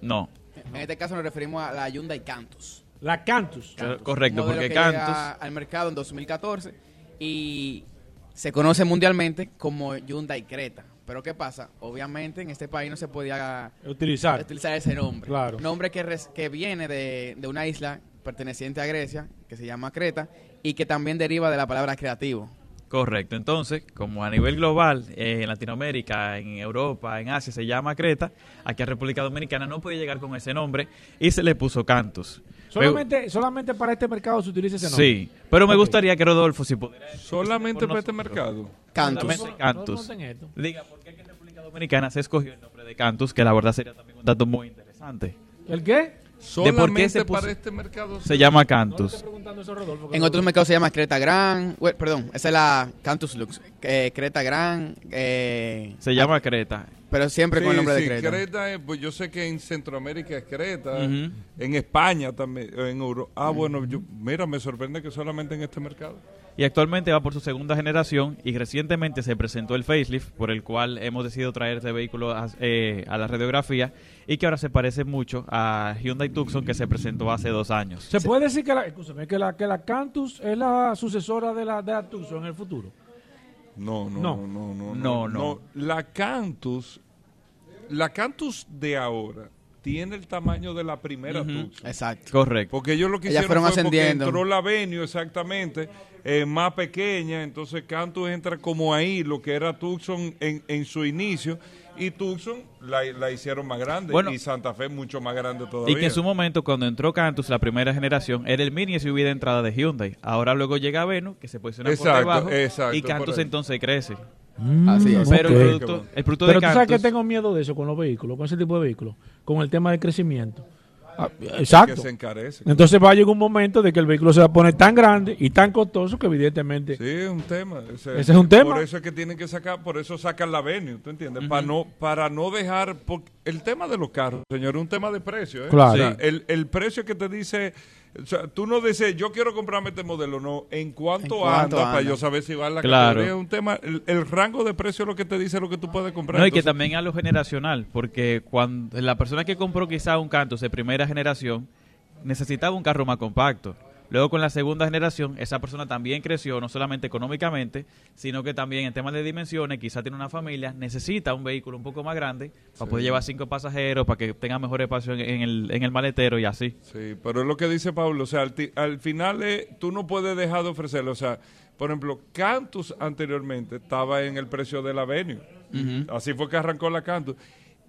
No, En este caso nos referimos a la Hyundai Cantus. La Cantus. Correcto, porque que Cantus... llega al mercado en 2014 y se conoce mundialmente como Hyundai Creta. Pero ¿qué pasa? Obviamente en este país no se podía Utilizar. utilizar ese nombre. Claro. Nombre que, res- que viene de, de una isla perteneciente a Grecia, que se llama Creta, y que también deriva de la palabra creativo. Correcto, entonces, como a nivel global, eh, en Latinoamérica, en Europa, en Asia se llama Creta, aquí a República Dominicana no podía llegar con ese nombre y se le puso Cantus. Solamente, solamente para este mercado se utiliza ese nombre. Sí, pero me gustaría que Rodolfo, si pudiera... Solamente para este mercado. Cantus. Cantus. Diga, ¿por qué en República Dominicana se escogió el nombre de Cantus? Que la verdad sería también un dato muy interesante. ¿El qué? de por qué Solamente se, puso- para este mercado. se llama Cantus. eso, Rodolfo, En otros mercados se llama Creta Gran. perdón, esa es la Cantus Lux. Eh, Creta Gran. eh, Se llama Creta. Pero siempre con el nombre sí, de Creta. Creta es- pues yo sé que en Centroamérica es Creta, en España también, en Europa. Ah, bueno, yo, mira, me sorprende que solamente en este mercado. Y actualmente va por su segunda generación y recientemente se presentó el facelift por el cual hemos decidido traer este vehículo a, eh, a la radiografía y que ahora se parece mucho a Hyundai Tucson que se presentó hace dos años. Se puede decir que la, escúchame, que la, que la Cantus es la sucesora de la, de la Tucson en el futuro. No, no, No. no, no, no, No, no. La Cantus, la Cantus de ahora tiene el tamaño de la primera Ujú. Tucson. Exacto. Correcto. Porque ellos lo que hicieron fueron fue ascendiendo. entró la Venue exactamente, eh, más pequeña, entonces Cantus entra como ahí, lo que era Tucson en, en su inicio, y Tucson la, la hicieron más grande, Bueno. y Santa Fe mucho más grande todavía. Y que en su momento, cuando entró Cantus, la primera generación, era el mini SUV de entrada de Hyundai. Ahora luego llega Venus, que se posiciona por Exacto, debajo, exacto, y por Cantus entonces crece. Así es. Pero el producto, el producto Pero de tú sabes que tengo miedo de eso con los vehículos, con ese tipo de vehículos, con el tema del crecimiento. Ah, que exacto. se encarece. Entonces va a llegar un momento de que el vehículo se va a poner tan grande y tan costoso que evidentemente... Sí, es un tema. Ese es un tema. Por eso es que tienen que sacar, por eso sacan la Venue, ¿tú entiendes? para, no, para no dejar, por- el tema de los carros, señor, es un tema de precio. ¿eh? Claro. O sea, Sí. el, el precio que te dice, o sea, tú no dices, yo quiero comprarme este modelo, no, en cuánto, ¿En cuánto anda, para yo saber si va en la Claro. categoría, es un tema, el, el rango de precio es lo que te dice lo que tú puedes comprar. No, y que también a lo generacional, porque cuando la persona que compró quizá un Cantus de primera generación necesitaba un carro más compacto. Luego con la segunda generación, esa persona también creció, no solamente económicamente, sino que también en temas de dimensiones, quizá tiene una familia, necesita un vehículo un poco más grande para poder llevar cinco pasajeros, para que tenga mejor espacio en, el, en el maletero y así. Sí, pero es lo que dice Pablo, o sea, al, ti- al final eh, tú no puedes dejar de ofrecerlo, o sea, por ejemplo, Cantus anteriormente estaba en el precio de la Venue, así fue que arrancó la Cantus,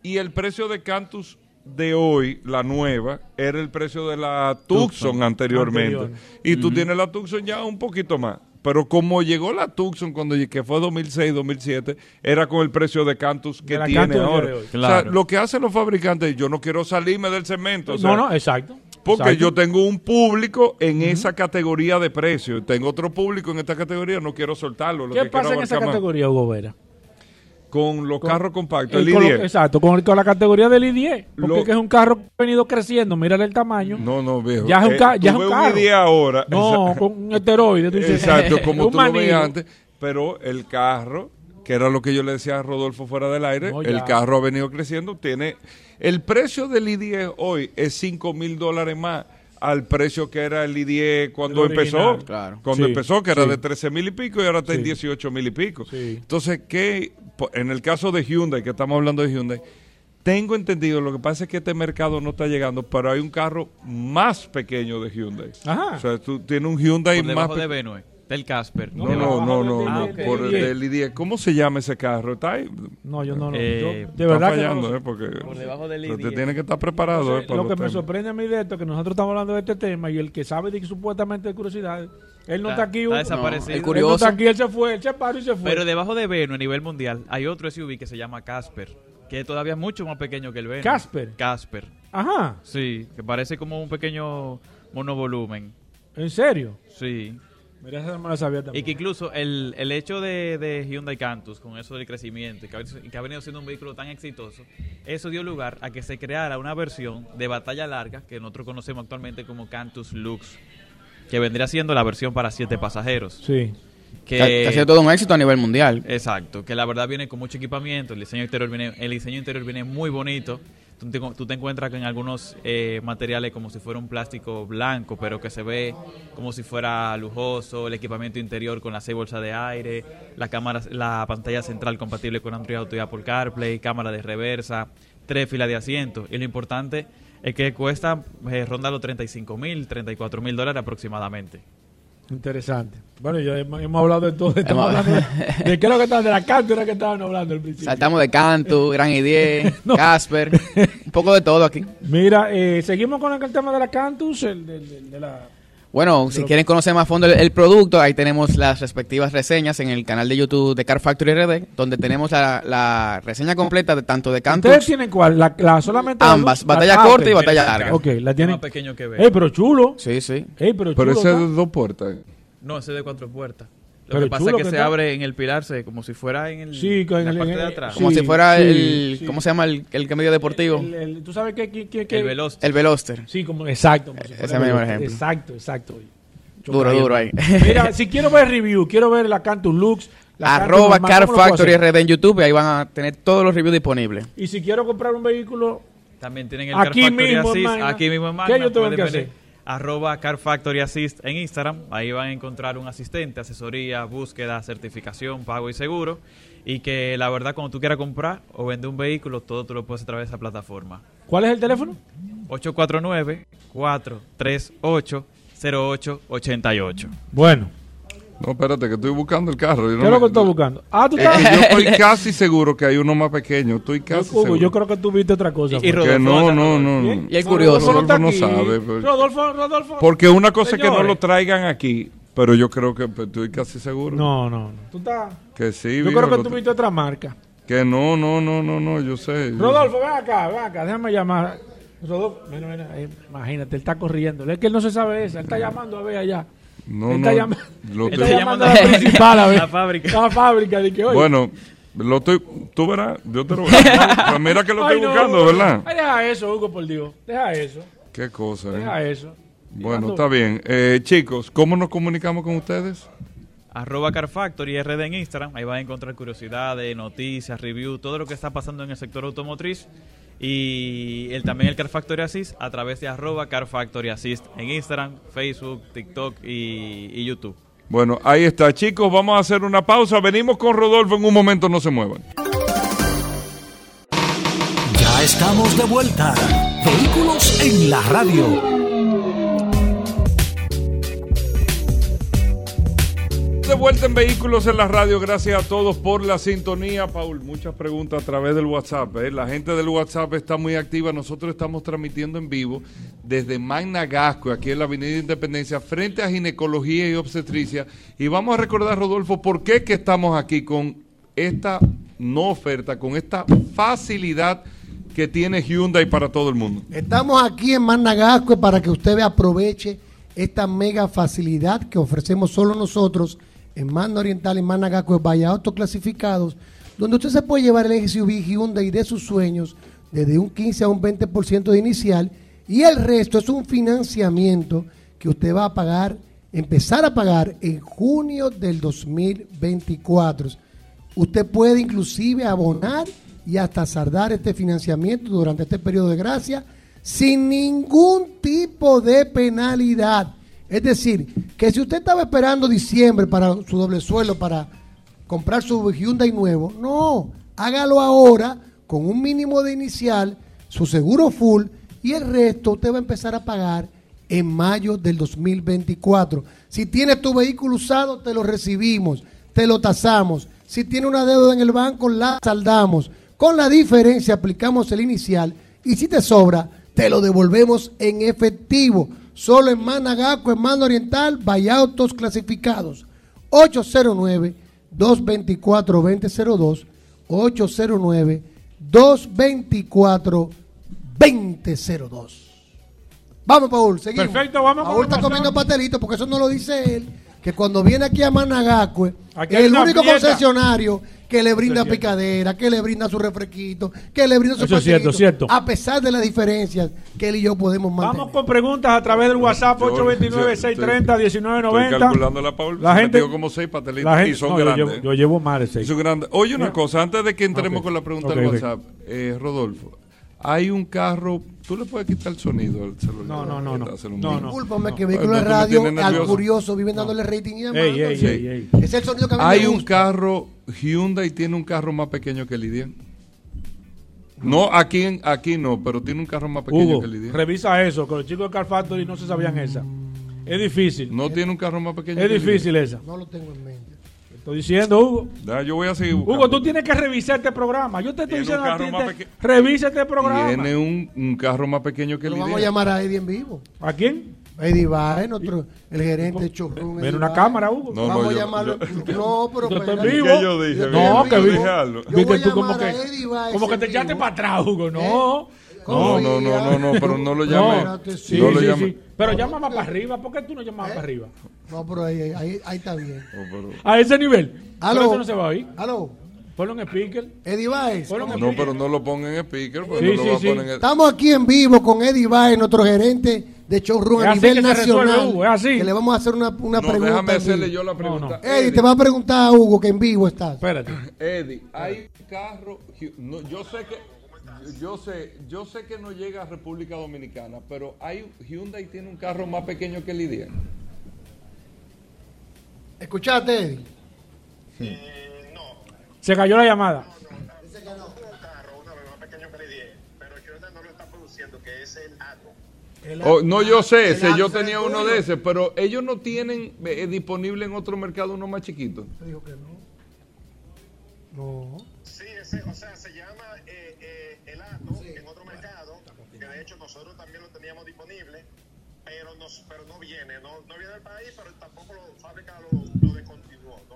y el precio de Cantus de hoy, la nueva, era el precio de la Tucson, anteriormente, Anterior. y tú tienes la Tucson ya un poquito más. Pero como llegó la Tucson cuando que fue 2006, 2007, era con el precio de Cantus que De tiene Cantus ahora. O sea, lo que hacen los fabricantes, yo no quiero salirme del cemento. o sea, no, no, exacto. porque Exacto. yo tengo un público en esa categoría de precio. Tengo otro público en esta categoría, no quiero soltarlo. Lo ¿Qué que pasa en esa más. categoría, Hugo Vera? Con los Con- carros compactos, el Eh, con lo- i10. exacto, con, con la categoría del i10. Porque Lo- que es un carro que ha venido creciendo, mírale el tamaño. No, no, viejo. Ya es un tú ya es un carro. i10 ahora. No, con un esteroide. tú dices, Exacto, como un tú lo manilo. veías antes. Pero el carro, que era lo que yo le decía a Rodolfo fuera del aire, No, el carro ha venido creciendo. Tiene El precio del i10 hoy es 5 mil dólares más al precio que era el i10 cuando El empezó. original. Claro. Cuando Sí, empezó, que era sí. de 13 mil y pico y ahora está en Sí. 18 mil y pico. Sí. Entonces, ¿qué? En el caso de Hyundai, que estamos hablando de Hyundai, tengo entendido, lo que pasa es que este mercado no está llegando, pero hay un carro más pequeño de Hyundai. Ajá. O sea, tú tienes un Hyundai Por más debajo de Benue, del Casper. No, no, no, no, no, del- por del el i10. del i10. ¿Cómo se llama ese carro? Está ahí. No, yo no, no. Eh, de Está verdad que no fallando, lo eh, porque Por debajo del usted i10. tiene que estar preparado. eh, para Lo que me temas. sorprende a mí de esto es que nosotros estamos hablando de este tema y el que sabe de que supuestamente de curiosidad, él no está, Está- aquí. está desaparecido. el él curioso. no está aquí, él se fue, él se paró y se fue. Pero debajo de Venue, a nivel mundial, hay otro SUV que se llama Casper, que todavía es mucho más pequeño que el Venue. ¿Casper? Casper. Ajá, Sí, que parece como un pequeño monovolumen. ¿en serio? Sí. Mira, esa no la sabía Y también. que incluso el, el hecho de, de Hyundai Cantus, con eso del crecimiento, y que, ha, y que ha venido siendo un vehículo tan exitoso, eso dio lugar a que se creara una versión de batalla larga que nosotros conocemos actualmente como Cantus Lux, que vendría siendo la versión para siete pasajeros. Sí. Que ha sido todo un éxito a nivel mundial. Exacto, que la verdad viene con mucho equipamiento, el diseño interior viene, el diseño interior viene muy bonito. Tú te, tú te encuentras con algunos eh, materiales como si fuera un plástico blanco, pero que se ve como si fuera lujoso, el equipamiento interior con las seis bolsas de aire, la cámara, la pantalla central compatible con Android Auto y Apple CarPlay, cámara de reversa, tres filas de asientos. Y lo importante es que cuesta, eh, ronda los 35 mil, 34 mil dólares aproximadamente. Interesante. Bueno, ya hemos, hablado de todo. Estamos hablando de, de qué es lo que estaban, de la cátedra que estaban hablando al principio. Saltamos de Cantu, Gran I10, No. Casper, un poco de todo aquí. Mira, eh, seguimos con el tema de la Cantus, el, del- del- de la... Bueno, si quieren conocer más a fondo el, el producto, ahí tenemos las respectivas reseñas en el canal de YouTube de Car Factory RD, donde tenemos la, la reseña completa de tanto de ¿Ustedes Cantus, tienen cuál? La, la- solamente la ambas, batalla corta y batalla larga. Ok, la tienen. más pequeño que Ey, ve. pero chulo. Sí, sí. Ey, pero chulo. Pero ese es de dos puertas. No, ese es de cuatro puertas. Lo Pero que pasa es que que se está. abre en el pilar, se, como si fuera en, el, Sí, en la el- parte en de el- atrás. Como Sí, si fuera sí, el, sí. ¿cómo se llama? El, el medio deportivo. El- el- ¿Tú sabes qué? qué, qué- qué- El veloz. El Veloster. Sí, como, exacto. como si Ese el mismo ejemplo. Exacto, exacto. Duro, Choca duro ahí. Mira, si quiero ver review, quiero ver la Cantus Lux, la Cantus Arroba normal, Car ¿cómo lo puedo Factory? RD en YouTube, y ahí van a tener todos los reviews disponibles. Y si quiero comprar un vehículo, También tienen el Aquí Car Factory mismo. Magna. Aquí mismo en ¿Qué Magna. yo tengo que hacer? Arroba Car Factory Assist en Instagram. Ahí van a encontrar un asistente, asesoría, búsqueda, certificación, pago y seguro. Y que la verdad, cuando tú quieras comprar o vender un vehículo, todo tú lo puedes a través de esa plataforma. ¿cuál es el teléfono? 849-438-0888. Bueno, No, espérate, que estoy buscando el carro. Yo no ¿qué es lo que estoy buscando? Ah, tú Es estás. yo estoy casi seguro que hay uno más pequeño. Estoy casi Hugo, seguro. yo creo que tú viste otra cosa. Y- y fue. Rodolfo no, no, no, no. Y el curioso. Rodolfo no aquí. sabe, pero- Rodolfo, Rodolfo. Porque una cosa es que no lo traigan aquí, pero yo creo que pues, estoy casi seguro. No, no, no. Tú estás. Que sí, Yo viejo, creo que tú viste otra marca. Que no, no, no, no, no, yo sé. yo Rodolfo, ven acá, ven acá, déjame llamar. Rodolfo, mira, mira, eh, imagínate, él está corriendo. Es que él no se sabe esa, él está llamando a ver allá. No, no, está llamando, lo estoy- llamando a la principal a ver. La fábrica. La fábrica, de que, oye, Bueno, lo estoy, tú verás, yo te lo voy a mira que lo ay, estoy no, buscando, Hugo. ¿verdad? Ay, deja eso, Hugo, por Dios. Deja eso, Qué cosa, ¿eh? deja eso. Bueno, está bien. Eh, chicos, ¿cómo nos comunicamos con ustedes? Arroba Car Factory RD en Instagram. Ahí van a encontrar curiosidades, noticias, reviews, todo lo que está pasando en el sector automotriz. Y el, también el Car Factory Assist a través de arroba Car Factory Assist en Instagram, Facebook, TikTok y, y YouTube. Bueno, ahí está, chicos. Vamos a hacer una pausa. Venimos con Rodolfo en un momento, no se muevan. Ya estamos de vuelta. Vehículos en la radio. De vuelta en Vehículos en la Radio, gracias a todos por la sintonía. Paul, muchas preguntas a través del WhatsApp. ¿eh? La gente del WhatsApp está muy activa. Nosotros estamos transmitiendo en vivo desde Magna Gasco, aquí en la Avenida Independencia, frente a Ginecología y Obstetricia. Y vamos a recordar, Rodolfo, por qué que estamos aquí con esta no oferta, con esta facilidad que tiene Hyundai para todo el mundo. Estamos aquí en Managasco para que usted aproveche esta mega facilidad que ofrecemos solo nosotros en Manda Oriental y Managasco de Valle Auto Clasificados, donde usted se puede llevar el SUV Hyundai de sus sueños desde un 15 a un 20% de inicial y el resto es un financiamiento que usted va a pagar, empezar a pagar en junio del 2024. Usted puede inclusive abonar y hasta saldar este financiamiento durante este periodo de gracia sin ningún tipo de penalidad. Es decir, que si usted estaba esperando diciembre para su doble suelo, para comprar su Hyundai nuevo, no, hágalo ahora con un mínimo de inicial, su seguro full y el resto usted va a empezar a pagar en mayo del 2024. Si tienes tu vehículo usado, te lo recibimos, te lo tasamos. Si tiene una deuda en el banco, la saldamos. Con la diferencia aplicamos el inicial y si te sobra, te lo devolvemos en efectivo. Solo en Managaco, en Mano Oriental, Autos clasificados. 809-224-2002. 809-224-2002. Vamos, Paul, seguimos. Perfecto, vamos Paul está comiendo pastelitos porque eso no lo dice él. Que cuando viene aquí a Managacue, Aquí el único concesionario que le brinda picadera, que le brinda su refresquito, que le brinda su Eso es cierto, pastelito, cierto. A pesar de las diferencias que él y yo podemos mantener. Vamos con preguntas a través del WhatsApp Yo- yo- 829-630-1990. Estoy calculando la Paul. La gente- como seis patelitos La gente, y son no, yo grandes. llevo- Yo, llevo más de Y seis. son grandes. Oye, una Ya. cosa, antes de que entremos con la pregunta del. WhatsApp, eh, Rodolfo, hay un carro, tú le puedes quitar el sonido al celular. No, no, no, no. No, no. Discúlpame que No, vehículo de radio al curioso viven dándole rating y demás. Ey, ey, entonces, ey, ey. Ese es el sonido que a mí Hay me un carro, Hyundai tiene un carro más pequeño que el i10. No, aquí, en- aquí no, pero tiene un carro más pequeño Hugo, que el i10. revisa eso, que los chicos de Car Factory no se sabían esa. Es difícil. No tiene un carro más pequeño es que el i10. difícil esa. No lo tengo en mente. Estoy diciendo, Hugo. Ya, yo voy a seguir buscando. Hugo, tú tienes que revisar este programa. Yo te estoy diciendo a ti, te- revisa este programa. Tiene un, un carro más pequeño que el Lo i10. vamos a llamar a Eddie en vivo. ¿A quién? Eddie Baez, nuestro, el gerente de Chorrón. Ven una Baez. cámara, Hugo. No, Vamos no, a llamarlo. yo- no, pero. Yo estoy vivo. ¿Qué yo dije? Yo No, que vivo. dije algo. Yo Viste voy a tú como llamar que, a Eddie Baez como que te echaste para atrás, Hugo. No. No, no, no, no, no, pero no lo llame. Espérate, Sí, no lo sí, llame. sí. Pero llama más para arriba. ¿Por qué tú no llamas para arriba? No, pero ahí, ahí, ahí está bien. Pero- A ese nivel. Aló. Pero eso no se va a oír. Aló, Ponlo en speaker. Eddie Baez. Ponlo en No, speaker. pero no lo pongan en speaker, porque Sí, no lo sí, a sí. poner en Estamos aquí en vivo con Eddie Baez, nuestro gerente de showroom Es a nivel que se resuelve, nacional. Hugo, es así. Que le vamos a hacer una, una No, pregunta. déjame hacerle yo la pregunta. Eddie, te va a preguntar a Hugo que en vivo estás. Espérate. Eddie, hay carro, no, yo sé que yo sé, yo sé que no llega a República Dominicana, pero hay Hyundai tiene un carro más pequeño que el Lidia. ¿Escuchaste, Eddie? Se cayó la llamada. Oh, no, yo sé, ese, el yo tenía uno de ese, pero ellos no tienen eh, disponible en otro mercado uno más chiquito. Te dijo que no. No. Sí, ese, o sea, se llama eh, eh, el ATO en otro mercado, que de hecho nosotros también lo teníamos disponible, pero, nos, pero no viene, no, no viene del país, pero tampoco lo lo, lo. ¿no?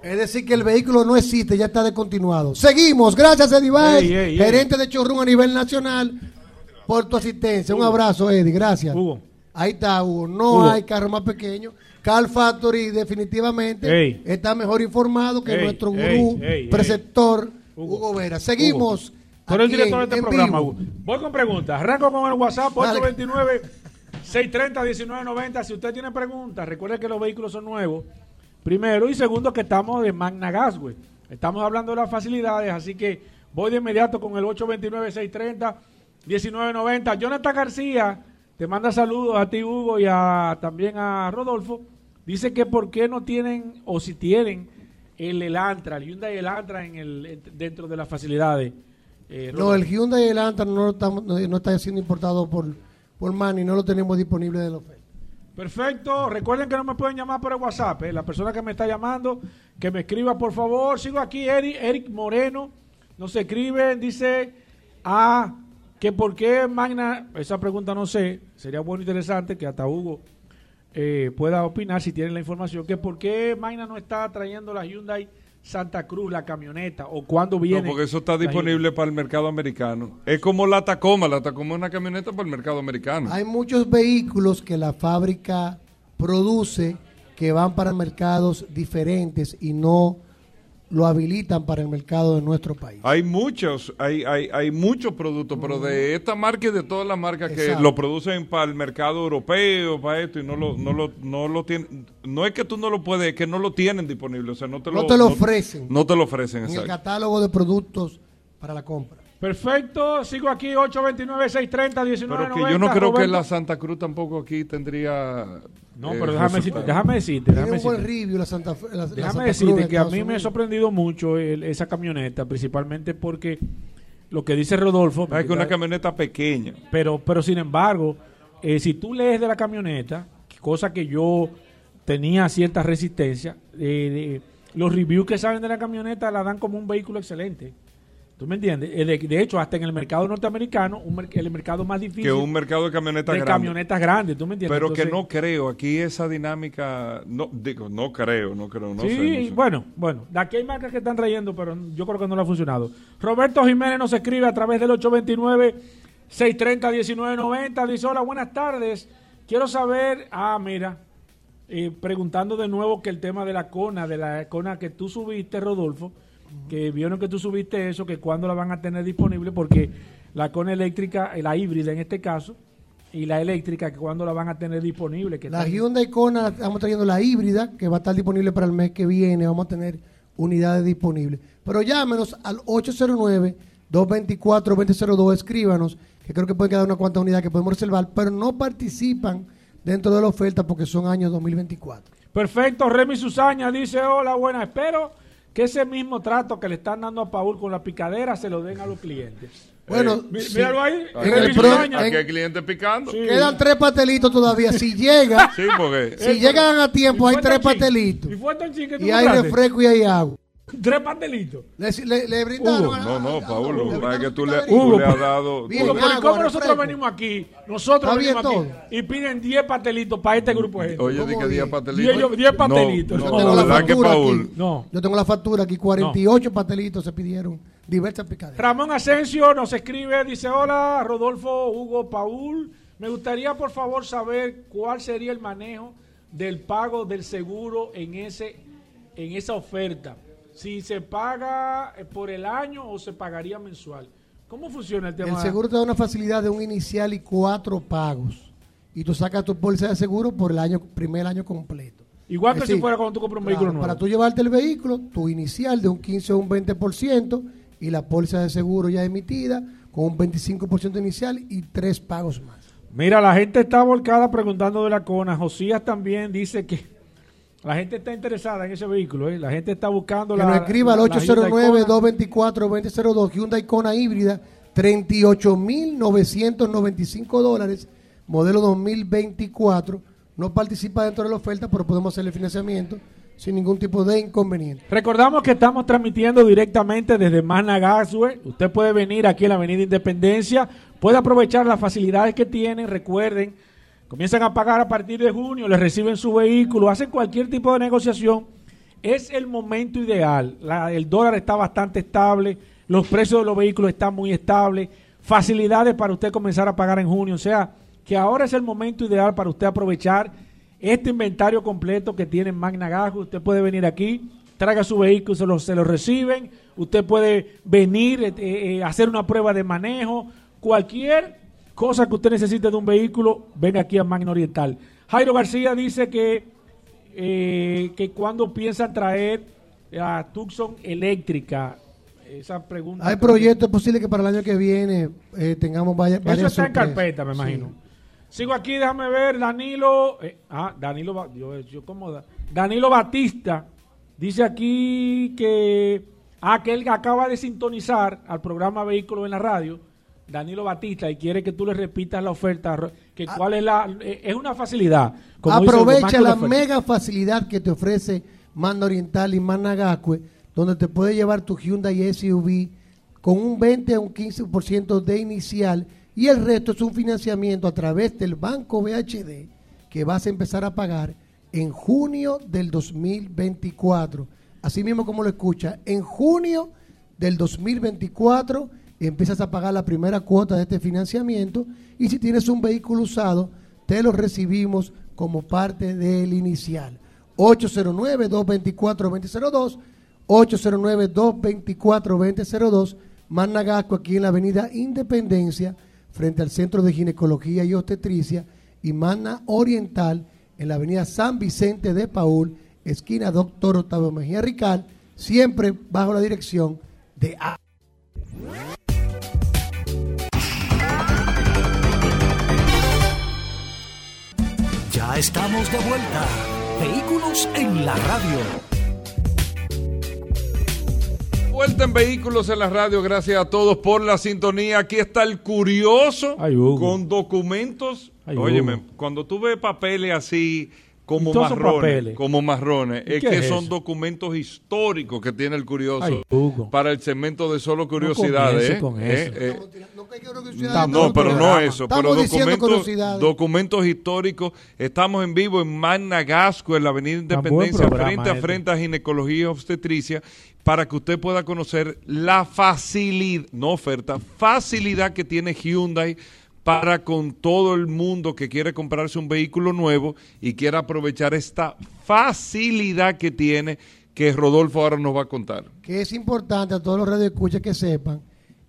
Es decir, que el vehículo no existe, ya está descontinuado. Seguimos, gracias ey. gerente de showroom a nivel nacional, por tu asistencia. Un abrazo, Eddie, gracias. Hugo. Ahí está, Hugo. No Hugo. hay carro más pequeño. Car Factory definitivamente está mejor informado que nuestro gurú, preceptor, Hugo. Vera. Seguimos. Eres el director de este programa, vivo. Hugo. Voy con preguntas. Arranco con el WhatsApp Dale. 829-630-1990. Si usted tiene preguntas, recuerde que los vehículos son nuevos. Primero y segundo, que estamos de Magna Gas, güey. Estamos hablando de las facilidades, así que voy de inmediato con el 829-630-1990. Jonathan García te manda saludos a ti, Hugo, y a, también a Rodolfo. Dice que por qué no tienen, o si tienen, el Elantra, el Hyundai Elantra en el, dentro de las facilidades. Eh, No, el Hyundai Elantra no, estamos- no, no está siendo importado por, por Manny, no lo tenemos disponible de la oferta. Perfecto. Recuerden que no me pueden llamar por el WhatsApp. ¿eh? La persona que me está llamando, que me escriba, por favor. Sigo aquí, Eric, Eric Moreno. Nos escribe, dice, ah, que por qué Magna, esa pregunta no sé, sería bueno interesante que hasta Hugo eh, pueda opinar si tiene la información, que por qué Magna no está trayendo la Hyundai Santa Cruz, la camioneta, o cuándo viene. No, porque eso está disponible para el mercado americano. Es como la Tacoma, la Tacoma es una camioneta para el mercado americano. Hay muchos vehículos que la fábrica produce que van para mercados diferentes y no lo habilitan para el mercado de nuestro país. Hay muchos, hay, hay, hay muchos productos, pero de esta marca y de todas las marcas que Exacto. lo producen para el mercado europeo, para esto, y no lo, no lo, no lo tienen, no es que tú no lo puedes, es que no lo tienen disponible, o sea, no te No lo, te lo ofrecen. No te lo ofrecen, en el catálogo de productos para la compra. Perfecto, sigo aquí 829-630-1990. Pero que yo no creo que la Santa Cruz tampoco aquí tendría... No, eh, pero déjame decirte, déjame decirte, Tiene déjame un buen decirte. review la Santa Fe. la- la Déjame Santa Cruz decirte en que a mí me ha sorprendido mucho el- esa camioneta, principalmente porque lo que dice Rodolfo, Es que una camioneta pequeña. pero, pero sin embargo, eh, si tú lees de la camioneta, cosa que yo tenía cierta resistencia, eh, de- los reviews que salen de la camioneta la dan como un vehículo excelente. ¿Tú me entiendes? Eh, De, hecho, hasta en el mercado norteamericano, un el mercado más difícil Que un mercado de camionetas de grande. camionetas grandes, ¿tú me entiendes? Pero que no creo, aquí esa dinámica, no digo, no creo, no creo, no sí, sé. no sé. bueno, bueno, de aquí hay marcas que están trayendo, pero yo creo que no le ha funcionado. Roberto Jiménez nos escribe a través del 829-630-1990. Dice, hola, buenas tardes. Quiero saber, ah, mira, eh, preguntando de nuevo que el tema de la cona, de la cona que tú subiste, Rodolfo, que vieron que tú subiste eso, que cuándo la van a tener disponible, porque la cona eléctrica, eh, la híbrida en este caso, y la eléctrica, que cuándo la van a tener disponible. Que La Hyundai Kona, estamos trayendo la híbrida, que va a estar disponible para el mes que viene. Vamos a tener unidades disponibles. Pero llámenos al 809-224-2002, escríbanos, que creo que pueden quedar unas cuantas unidades que podemos reservar, pero no participan dentro de la oferta porque son años 2024. Perfecto, Remy Susaña dice, hola, buena, espero que ese mismo trato que le están dando a Paul con la picadera se lo den a los clientes. Bueno, Mí- sí. Míralo ahí, Aquí, En Remy el hay, pro- Susaña. aquí hay clientes picando. Sí. quedan tres pastelitos todavía. Si llega, Sí, porque si llegan a tiempo, ¿Y hay tres pastelitos. ¿Y fue tan chin que tú Y hay refresco y hay agua. Tres pastelitos. Le, le, le brindaron. Hugo, a- No, no, a- Paul, le lo que pasa es que tú le, tú Hugo, le has dado... Bien, pero ¿y agua, cómo nosotros refresco. venimos aquí? Nosotros Está venimos aquí todo. y piden 10 pastelitos para este grupo de gente. Oye, ¿Cómo di que bien? 10 pastelitos. Diez- diez pastelitos. No, Yo no, tengo la la verdad que factura Paul... aquí. No. Yo tengo la factura aquí, 48 pastelitos se pidieron, diversas picaderas. Ramón Asensio nos escribe, dice, hola, Rodolfo, Hugo, Paul. Me gustaría, por favor, saber cuál sería el manejo del pago del seguro en, ese, en esa oferta. Si se paga eh, por el año o se pagaría mensual. ¿Cómo funciona el tema? El seguro te da una facilidad de un inicial y cuatro pagos. Y tú sacas tu póliza de seguro por el año primer año completo. Igual que si fuera cuando tú compras un claro, vehículo nuevo. Para tú llevarte el vehículo, tu inicial de un 15 o un 20% y la póliza de seguro ya emitida con un 25% inicial y tres pagos más. Mira, la gente está volcada preguntando de la CONA. Josías también dice que la gente está interesada en ese vehículo. ¿eh? La gente está buscando Que la. nos escriba al la- la Hyundai Kona. 809-224-2002 Hyundai Kona híbrida, 38.995 dólares, modelo 2024. No participa dentro de la oferta, pero podemos hacerle financiamiento sin ningún tipo de inconveniente. Recordamos que estamos transmitiendo directamente desde Magna Gasway. Usted puede venir aquí a la Avenida Independencia, puede aprovechar las facilidades que tienen. Recuerden, comienzan a pagar a partir de junio, les reciben su vehículo, hacen cualquier tipo de negociación. Es el momento ideal. El dólar está bastante estable, los precios de los vehículos están muy estables, facilidades para usted comenzar a pagar en junio. O sea, que ahora es el momento ideal para usted aprovechar este inventario completo que tiene Magna Gasco. Usted puede venir aquí, traiga su vehículo, se lo, se lo reciben. Usted puede venir, eh, eh, hacer una prueba de manejo. Cualquier cosa que usted necesite de un vehículo, venga aquí a Magna Oriental. Jairo García dice que, eh, que cuando piensan traer a Tucson eléctrica, esa pregunta. Hay proyectos, es posible que para el año que viene eh, tengamos vaya- varias Eso está en carpeta, me imagino. Sigo aquí, déjame ver, Danilo, eh, ah, Danilo, yo, yo como da- Danilo Batista dice aquí que, ah, que él acaba de sintonizar al programa Vehículos en la radio, Danilo Batista, y quiere que tú le repitas la oferta, que cuál es la, eh, es una facilidad. como Aprovecha la mega facilidad que te ofrece Manda Oriental y Managacue, donde te puede llevar tu Hyundai SUV con un 20 a un 15% de inicial y el resto es un financiamiento a través del Banco BHD que vas a empezar a pagar en junio del 2024. Así mismo como lo escucha, en junio del 2024 empiezas a pagar la primera cuota de este financiamiento y si tienes un vehículo usado, te lo recibimos como parte del inicial. 809-224-2002, 809-224-2002, Managasco aquí en la avenida Independencia, frente al Centro de Ginecología y Obstetricia, y Mana Oriental en la avenida San Vicente de Paul, esquina Doctor Octavio Mejía Rical, siempre bajo la dirección de A. Ya estamos de vuelta. Vehículos en la radio. Vuelta en Vehículos en la Radio, gracias a todos por la sintonía. Aquí está el curioso Ay, con documentos. Ay, Óyeme, Hugo. cuando tú ves papeles así como ¿Y todos son marrones, como marrones, ¿Y es que es son eso? documentos históricos que tiene el curioso Ay, Hugo. para el segmento de solo curiosidades. ¿eh? con Eh, eso. eh, no, pero no eso, Estamos pero documentos, documentos históricos. Estamos en vivo en Magna Gasco, en la Avenida Independencia, programa frente a este. frente a Ginecología y Obstetricia, para que usted pueda conocer la facilidad, no oferta, facilidad que tiene Hyundai para con todo el mundo que quiere comprarse un vehículo nuevo y quiera aprovechar esta facilidad que tiene, que Rodolfo ahora nos va a contar. que es importante a todos los radioescuchas que sepan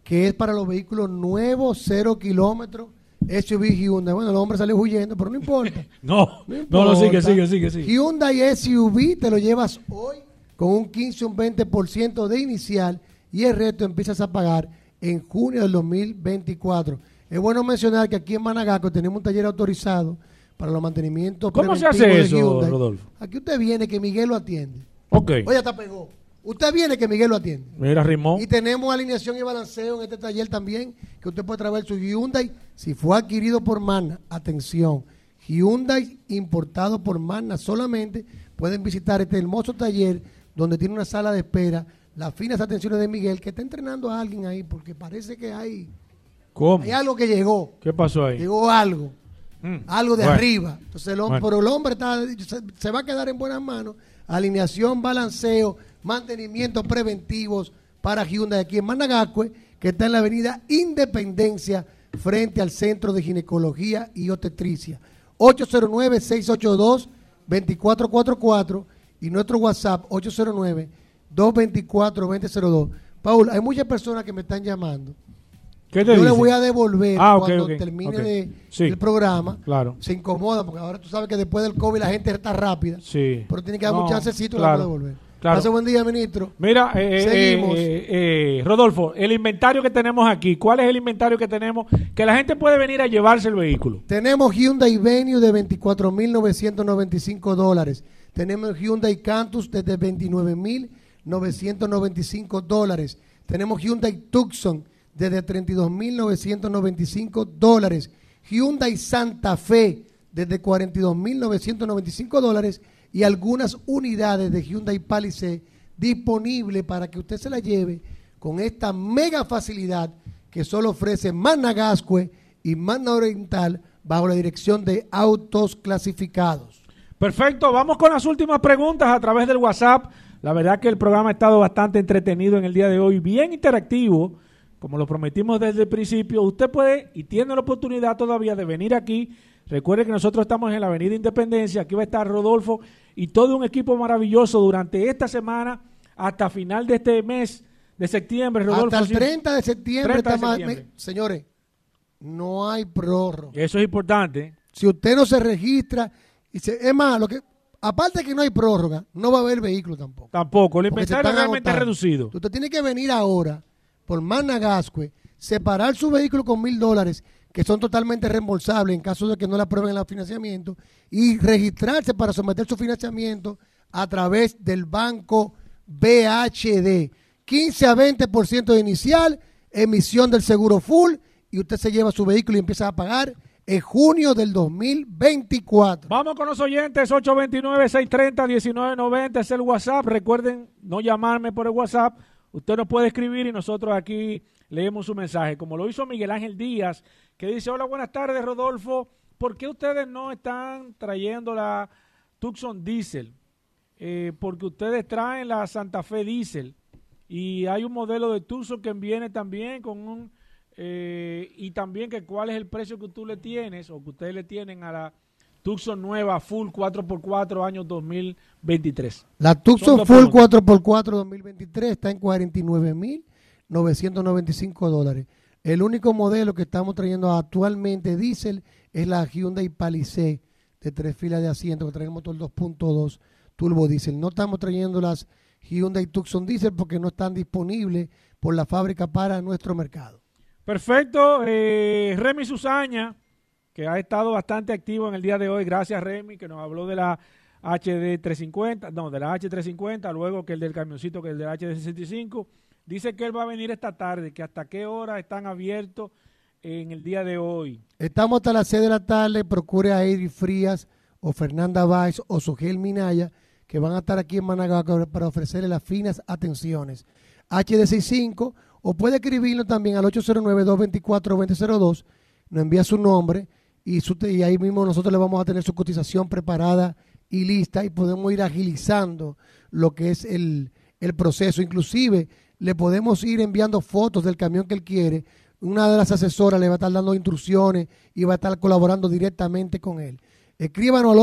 que es para los vehículos nuevos, cero kilómetros, SUV Hyundai. Bueno, el hombre sale huyendo, pero no importa. No, No, no, no, sigue, importa. sigue, sigue, sigue. Hyundai SUV te lo llevas hoy con un 15 o un 20% de inicial y el resto empiezas a pagar en junio del 2024. Es bueno mencionar que aquí en Managaco tenemos un taller autorizado para los mantenimientos ¿Cómo se hace eso, Hyundai. Rodolfo? Aquí usted viene que Miguel lo atiende. Ok. Oye, hasta pegó. Usted viene que Miguel lo atiende. Mira, Rimón. Y tenemos alineación y balanceo en este taller también, que usted puede traer su Hyundai si fue adquirido por Magna. Atención, Hyundai importado por Magna solamente. Pueden visitar este hermoso taller donde tiene una sala de espera, las finas atenciones de Miguel, que está entrenando a alguien ahí, porque parece que hay, ¿Cómo? hay algo que llegó. ¿Qué pasó ahí? Llegó algo. Mm. Algo de Bueno. arriba. Entonces, el Bueno. pero el hombre está, se, se va a quedar en buenas manos. Alineación, balanceo, mantenimientos preventivos para Hyundai aquí en Managacue, que está en la avenida Independencia, frente al Centro de Ginecología y Obstetricia. 809-682-2444 y nuestro WhatsApp 809-224-2002. Paul, hay muchas personas que me están llamando. ¿Qué te Yo le voy a devolver Ah, ok, cuando termine ok. de- Sí. el programa. Claro. Se incomoda porque ahora tú sabes que después del COVID la gente está rápida. Sí. Pero tiene que dar No, un chancecito y claro, la puedo devolver. claro. Pase buen día, ministro. Mira, eh, eh, Seguimos. eh, eh, Rodolfo, el inventario que tenemos aquí, ¿cuál es el inventario que tenemos? Que la gente puede venir a llevarse el vehículo. Tenemos Hyundai Venue de 24.995 dólares. Tenemos Hyundai Cantus desde 29.995 dólares. Tenemos Hyundai Tucson desde 32.995 dólares. Hyundai Santa Fe desde 42.995 dólares y algunas unidades de Hyundai Palisade disponibles para que usted se la lleve con esta mega facilidad que solo ofrece Managascue y Mana Oriental bajo la dirección de autos clasificados. Perfecto, vamos con las últimas preguntas a través del WhatsApp. La verdad que el programa ha estado bastante entretenido en el día de hoy, bien interactivo, como lo prometimos desde el principio. Usted puede y tiene la oportunidad todavía de venir aquí. Recuerde que nosotros estamos en la Avenida Independencia, aquí va a estar Rodolfo y todo un equipo maravilloso durante esta semana hasta final de este mes de septiembre. Rodolfo, Hasta el sí. 30 de septiembre, 30 de septiembre. me- señores, no hay prórroga. Eso es importante. Si usted no se registra, y se, es más, lo que, aparte de que no hay prórroga, no va a haber vehículo tampoco. Tampoco, el inventario realmente agotando. reducido. Usted tiene que venir ahora por Managascue, separar su vehículo con mil dólares, que son totalmente reembolsables en caso de que no le aprueben el financiamiento, y registrarse para someter su financiamiento a través del banco BHD. 15 a 20% de inicial, emisión del seguro full, y usted se lleva su vehículo y empieza a pagar en junio del 2024. Vamos con los oyentes, 829-630-1990 es el WhatsApp. Recuerden no llamarme por el WhatsApp. Usted nos puede escribir y nosotros aquí leemos su mensaje. Como lo hizo Miguel Ángel Díaz, que dice, hola, buenas tardes, Rodolfo. ¿Por qué ustedes no están trayendo la Tucson Diesel? Eh, porque ustedes traen la Santa Fe Diesel. Y hay un modelo de Tucson que viene también con un... eh, y también que cuál es el precio que tú le tienes o que ustedes le tienen a la Tucson nueva full 4x4 año 2023. La Son Tucson Full preguntas. 4x4 2023 está en 49.995 dólares. El único modelo que estamos trayendo actualmente diésel es la Hyundai Palisade de tres filas de asiento que trae el motor 2.2 turbo diésel. No estamos trayendo las Hyundai Tucson diésel porque no están disponibles por la fábrica para nuestro mercado. Perfecto. eh, Remy Susaña, que ha estado bastante activo en el día de hoy. Gracias, Remy, que nos habló de la HD350, no, de la H350, luego que el del camioncito, que el del HD65. Dice que él va a venir esta tarde, que hasta qué hora están abiertos en el día de hoy. Estamos hasta las 6 de la tarde. Procure a Edith Frías o Fernanda Valls o Sugel Minaya, que van a estar aquí en Managua para ofrecerle las finas atenciones. HD65, o puede escribirnos también al 809-224-2002, nos envía su nombre y, ahí mismo nosotros le vamos a tener su cotización preparada y lista y podemos ir agilizando lo que es el, el proceso. Inclusive le podemos ir enviando fotos del camión que él quiere. Una de las asesoras le va a estar dando instrucciones y va a estar colaborando directamente con él. Escríbanos al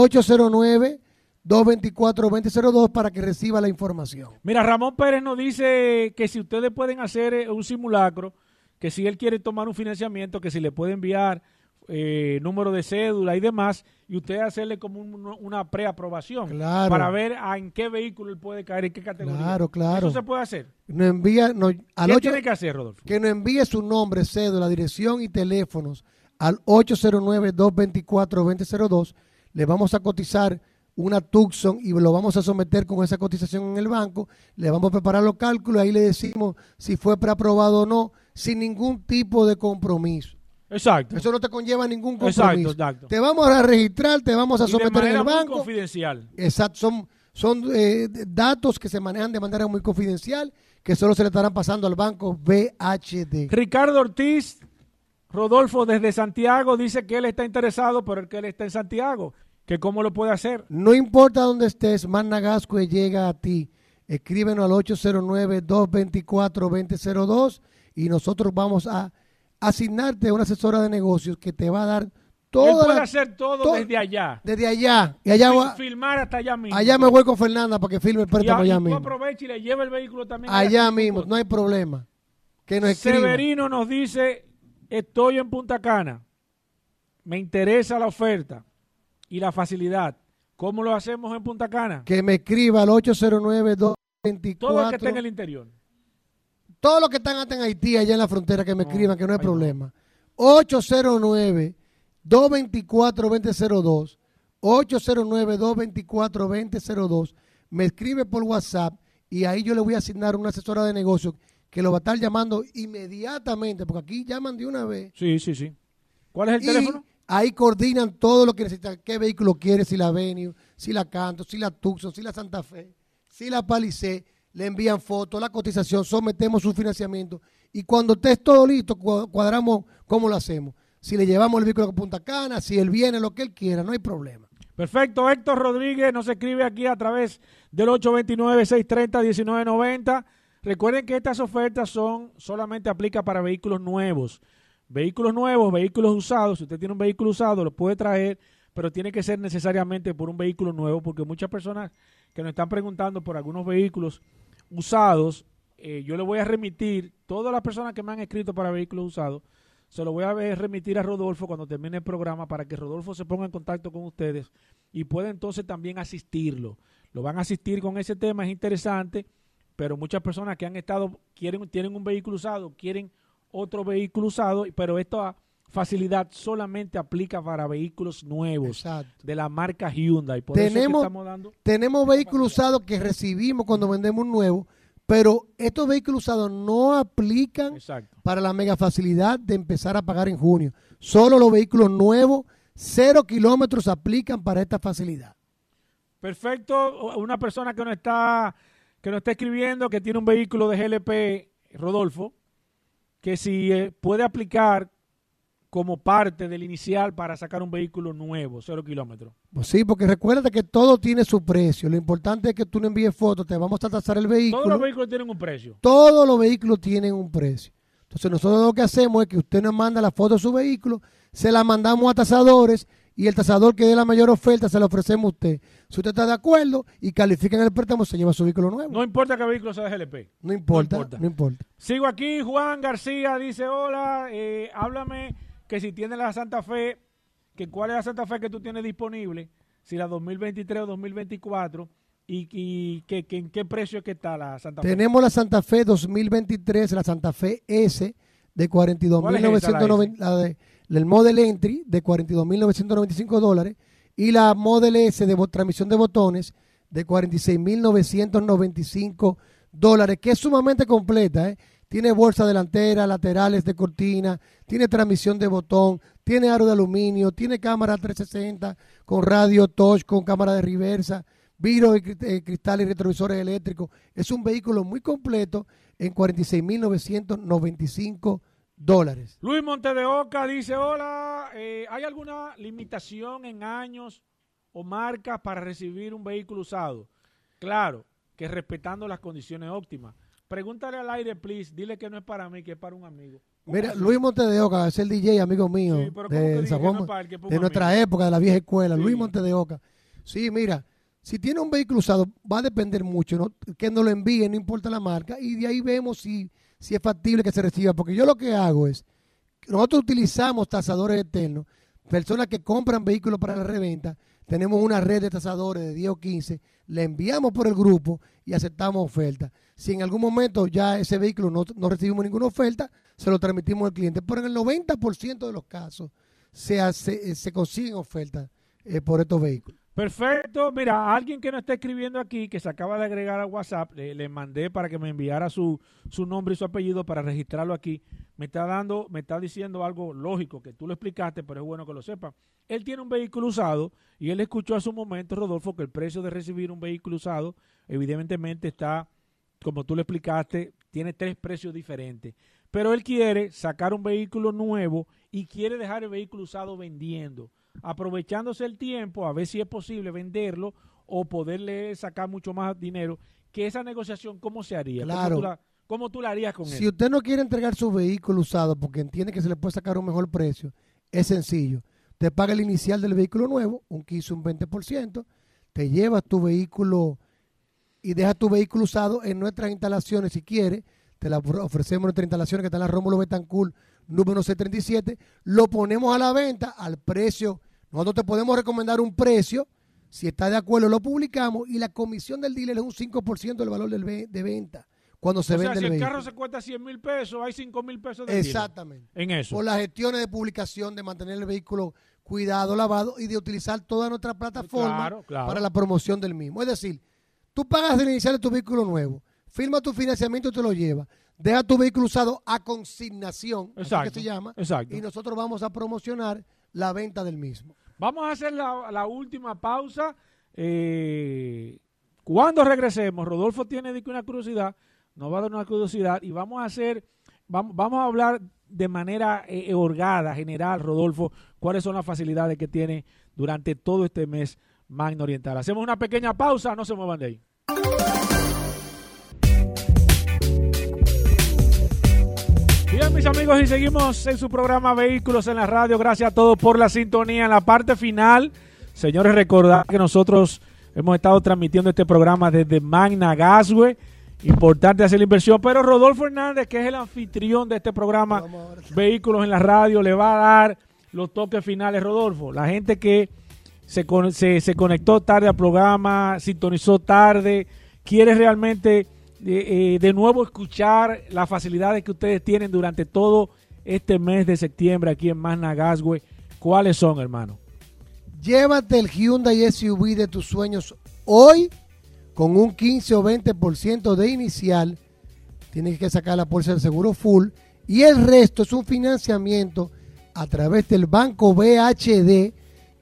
809-224-2002 para que reciba la información. Mira, Ramón Pérez nos dice que si ustedes pueden hacer eh, un simulacro, que si él quiere tomar un financiamiento, que si le puede enviar eh, número de cédula y demás, y usted hacerle como un- una preaprobación Claro. para ver a en qué vehículo él puede caer, en qué categoría. Claro, claro. Eso se puede hacer. Nos envía, al ¿Qué ocho- tiene que hacer, Rodolfo? que nos envíe su nombre, cédula, dirección y teléfonos al 809-224-2002. Le vamos a cotizar una Tucson y lo vamos a someter con esa cotización en el banco. Le vamos a preparar los cálculos, ahí le decimos si fue preaprobado o no, sin ningún tipo de compromiso. Exacto. Eso no te conlleva ningún Exacto, compromiso. exacto. Te vamos a registrar, te vamos a Y de someter en el muy banco. confidencial. Exacto, son, Son eh, datos que se manejan de manera muy confidencial, que solo se le estarán pasando al banco BHD. Ricardo Ortiz, Rodolfo desde Santiago, dice que él está interesado, pero que él está en Santiago, que cómo lo puede hacer. No importa dónde estés, Magna Gascue llega a ti. Escríbenos al 809-224-2002 y nosotros vamos a asignarte una asesora de negocios que te va a dar él toda puede la- hacer todo to- desde allá. desde allá. Y allá, va- filmar hasta allá mismo. allá me voy con Fernanda para que filme el préstamo a- allá mismo. aprovecha y le lleva el vehículo también. Allá mismo. no hay problema. Que nos. Severino nos dice, estoy en Punta Cana, me interesa la oferta y la facilidad. ¿Cómo lo hacemos en Punta Cana? Que me escriba al 809-224. Todo el que esté en el interior. Todos los que están hasta en Haití, allá en la frontera, que me escriban, que no hay problema. 809-224-2002. 809-224-2002. Me escribe por WhatsApp y ahí yo le voy a asignar una asesora de negocios que lo va a estar llamando inmediatamente, porque aquí llaman de una vez. Sí, sí, sí. ¿Cuál es el Y teléfono? ahí coordinan todo lo que necesita, qué vehículo quiere, si la Venue, si la Canto, si la Tucson, si la Santa Fe, si la Palisade, le envían fotos, la cotización, sometemos su financiamiento y cuando esté todo listo, cua- cuadramos cómo lo hacemos. Si le llevamos el vehículo a Punta Cana, si él viene, lo que él quiera, no hay problema. Perfecto, Héctor Rodríguez nos escribe aquí a través del 829-630-1990. Recuerden que estas ofertas son solamente aplica para vehículos nuevos. Vehículos nuevos, vehículos usados. Si usted tiene un vehículo usado, lo puede traer, pero tiene que ser necesariamente por un vehículo nuevo, porque muchas personas que nos están preguntando por algunos vehículos usados, eh, yo le voy a remitir, todas las personas que me han escrito para vehículos usados, se lo voy a remitir a Rodolfo cuando termine el programa para que Rodolfo se ponga en contacto con ustedes y pueda entonces también asistirlo. Lo van a asistir con ese tema, es interesante, pero muchas personas que han estado, quieren, tienen un vehículo usado, quieren otro vehículo usado, pero esta facilidad solamente aplica para vehículos nuevos Exacto. de la marca Hyundai. Por eso es que Tenemos- estamos dando Tenemos vehículos usados que recibimos cuando vendemos un nuevo, pero estos vehículos usados no aplican Exacto. para la mega facilidad de empezar a pagar en junio. Solo los vehículos nuevos, cero kilómetros, aplican para esta facilidad. Perfecto. Una persona que nos está que nos está escribiendo que tiene un vehículo de GLP, Rodolfo, que si eh, puede aplicar como parte del inicial para sacar un vehículo nuevo, cero kilómetros. Pues sí, porque recuerda que todo tiene su precio. Lo importante es que tú no envíes fotos, te vamos a tasar el vehículo. Todos los vehículos tienen un precio. Todos los vehículos tienen un precio. Entonces nosotros lo que hacemos es que usted nos manda la foto de su vehículo, se la mandamos a tasadores y el tasador que dé la mayor oferta se la ofrecemos a usted. Si usted está de acuerdo y califica en el préstamo, se lleva su vehículo nuevo. No importa qué vehículo sea de GLP. No importa, no importa. no importa. Sigo aquí, Juan García dice, hola, eh, háblame que si tienes la Santa Fe, que cuál es la Santa Fe que tú tienes disponible, si la 2023 o 2024, y, y que, que en qué precio que está la Santa Fe. Tenemos la Santa Fe 2023, la Santa Fe S de ¿Cuál es esa, la 42.990, la de- el Model Entry de 42.995 dólares y la Model S de transmisión de botones de 46.995 dólares, que es sumamente completa. ¿eh? Tiene bolsa delantera, laterales de cortina, tiene transmisión de botón, tiene aro de aluminio, tiene cámara 360 con radio touch, con cámara de reversa, vidrio de eh, cristal y retrovisores eléctricos. Es un vehículo muy completo en 46.995 dólares. Luis Monte de Oca dice, hola, eh, ¿hay alguna limitación en años o marcas para recibir un vehículo usado? Claro, que respetando las condiciones óptimas. Pregúntale al aire, please, dile que no es para mí, que es para un amigo. Mira, Luis Montedeoca es el DJ, amigo mío, Sí, pero ¿cómo que de, no de nuestra amigo? época, de la vieja escuela. Sí. Luis Montedeoca. Sí, mira, si tiene un vehículo usado, va a depender mucho, ¿no? que nos lo envíe, no importa la marca, y de ahí vemos si, si es factible que se reciba. Porque yo lo que hago es, nosotros utilizamos tasadores externos, personas que compran vehículos para la reventa, tenemos una red de tasadores de 10 o 15, le enviamos por el grupo y aceptamos ofertas. Si en algún momento ya ese vehículo no, no recibimos ninguna oferta, se lo transmitimos al cliente. Pero en el 90% de los casos se, hace, eh, se consiguen ofertas eh, por estos vehículos. Perfecto. Mira, alguien que nos está escribiendo aquí, que se acaba de agregar a WhatsApp, le, mandé para que me enviara su, su nombre y su apellido para registrarlo aquí. me está dando, me está diciendo algo lógico que tú lo explicaste, pero es bueno que lo sepa. Él tiene un vehículo usado y él escuchó a su momento, Rodolfo, que el precio de recibir un vehículo usado, evidentemente está, como tú lo explicaste, tiene tres precios diferentes. Pero él quiere sacar un vehículo nuevo y quiere dejar el vehículo usado vendiendo, aprovechándose el tiempo, a ver si es posible venderlo o poderle sacar mucho más dinero. Que esa negociación, ¿cómo se haría? ¿Cómo Claro. tú la- ¿Cómo tú la harías con Si él? usted no quiere entregar su vehículo usado porque entiende que se le puede sacar un mejor precio, es sencillo. Te paga el inicial del vehículo nuevo, un 15, un 20%, te llevas tu vehículo y dejas tu vehículo usado en nuestras instalaciones si quiere. Te la ofre- ofrecemos nuestras instalaciones que está en la Rómulo Betancourt, número C37. Lo ponemos a la venta al precio. Nosotros te podemos recomendar un precio. Si está de acuerdo, lo publicamos y la comisión del dealer es un 5% del valor del ve- de venta cuando se o sea, vende si el carro se cuesta 100 mil pesos, hay 5 mil pesos de Exactamente. en eso. Por las gestiones de publicación, de mantener el vehículo cuidado, lavado y de utilizar toda nuestra plataforma Claro, claro. para la promoción del mismo. Es decir, tú pagas el inicial de tu vehículo nuevo, firma tu financiamiento y te lo lleva, deja tu vehículo usado a consignación, así Exacto, que se llama, exacto. y nosotros vamos a promocionar la venta del mismo. Vamos a hacer la, la última pausa. Eh, cuando regresemos, Rodolfo tiene una curiosidad, nos va a dar una curiosidad y vamos a hacer, vamos, vamos a hablar de manera eh, orgada, general, Rodolfo, cuáles son las facilidades que tiene durante todo este mes Magna Oriental. Hacemos una pequeña pausa, no se muevan de ahí. Bien, mis amigos, y seguimos en su programa Vehículos en la Radio. Gracias a todos por la sintonía. En la parte final, señores, recordar que nosotros hemos estado transmitiendo este programa desde Magna Gasway. Importante hacer la inversión, pero Rodolfo Hernández, que es el anfitrión de este programa Vehículos en la Radio, le va a dar los toques finales, Rodolfo. La gente que se, se, conectó tarde al programa, sintonizó tarde, quiere realmente eh, eh, de nuevo escuchar las facilidades que ustedes tienen durante todo este mes de septiembre aquí en Magna Gasway. ¿Cuáles son, hermano? Llévate el Hyundai SUV de tus sueños hoy con un 15 o 20% de inicial. Tienes que sacar la bolsa del seguro full. Y el resto es un financiamiento a través del banco BHD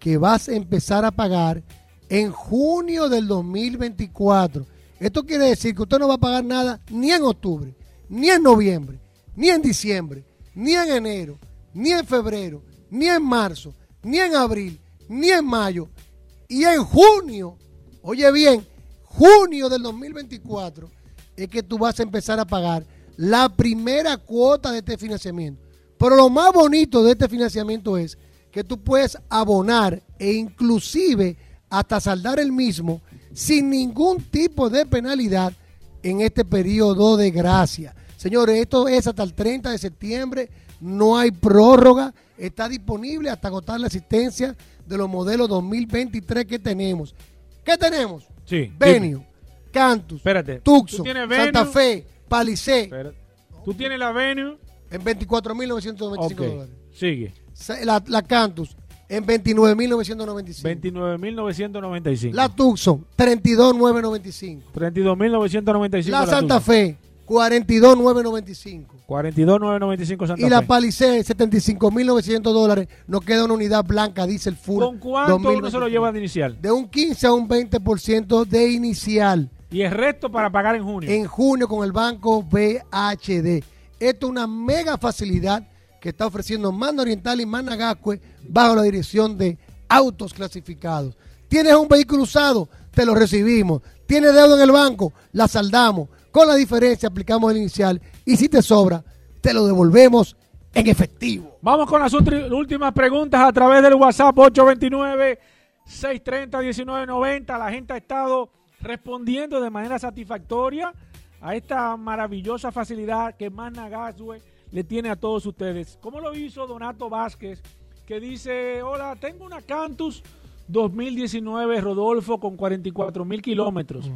que vas a empezar a pagar en junio del 2024. Esto quiere decir que usted no va a pagar nada ni en octubre, ni en noviembre, ni en diciembre, ni en enero, ni en febrero, ni en marzo, ni en abril, ni en mayo. Y en junio, oye bien, junio del 2024 es que tú vas a empezar a pagar la primera cuota de este financiamiento. Pero lo más bonito de este financiamiento es que tú puedes abonar e inclusive hasta saldar el mismo sin ningún tipo de penalidad en este periodo de gracia. Señores, esto es hasta el 30 de septiembre, no hay prórroga, está disponible hasta agotar la asistencia de los modelos 2023 que tenemos. ¿Qué tenemos? Sí. Venue, Cantus, Espérate. Tucson, ¿Tú tienes Santa? Fe, Espérate. Tú tienes la Venue. en 24.995 Ok. dólares. Sigue. La, la Cantus en 29.995. 29.995. La Tucson, 32.995. 32.995. La Santa Fe, 42.995. 42.995 Santa Y la. Palisade, 75.900 dólares. Nos queda una unidad blanca, diésel full. ¿Con cuánto uno se lo 2023. lleva de inicial? De un 15 a un 20% de inicial. Y el resto para pagar en junio. en junio con el banco BHD. Esto es una mega facilidad que está ofreciendo Manda Oriental y Manda Gascue bajo la dirección de Autos Clasificados. ¿Tienes un vehículo usado? Te lo recibimos. ¿Tienes deuda en el banco? La saldamos. Con la diferencia aplicamos el inicial y si te sobra, te lo devolvemos en efectivo. Vamos con las últimas preguntas a través del WhatsApp 829-630-1990. La gente ha estado respondiendo de manera satisfactoria a esta maravillosa facilidad que Magna Gasway le tiene a todos ustedes. ¿Cómo lo hizo Donato Vázquez? Que dice, hola, tengo una Cantus 2019 Rodolfo con 44 mil kilómetros.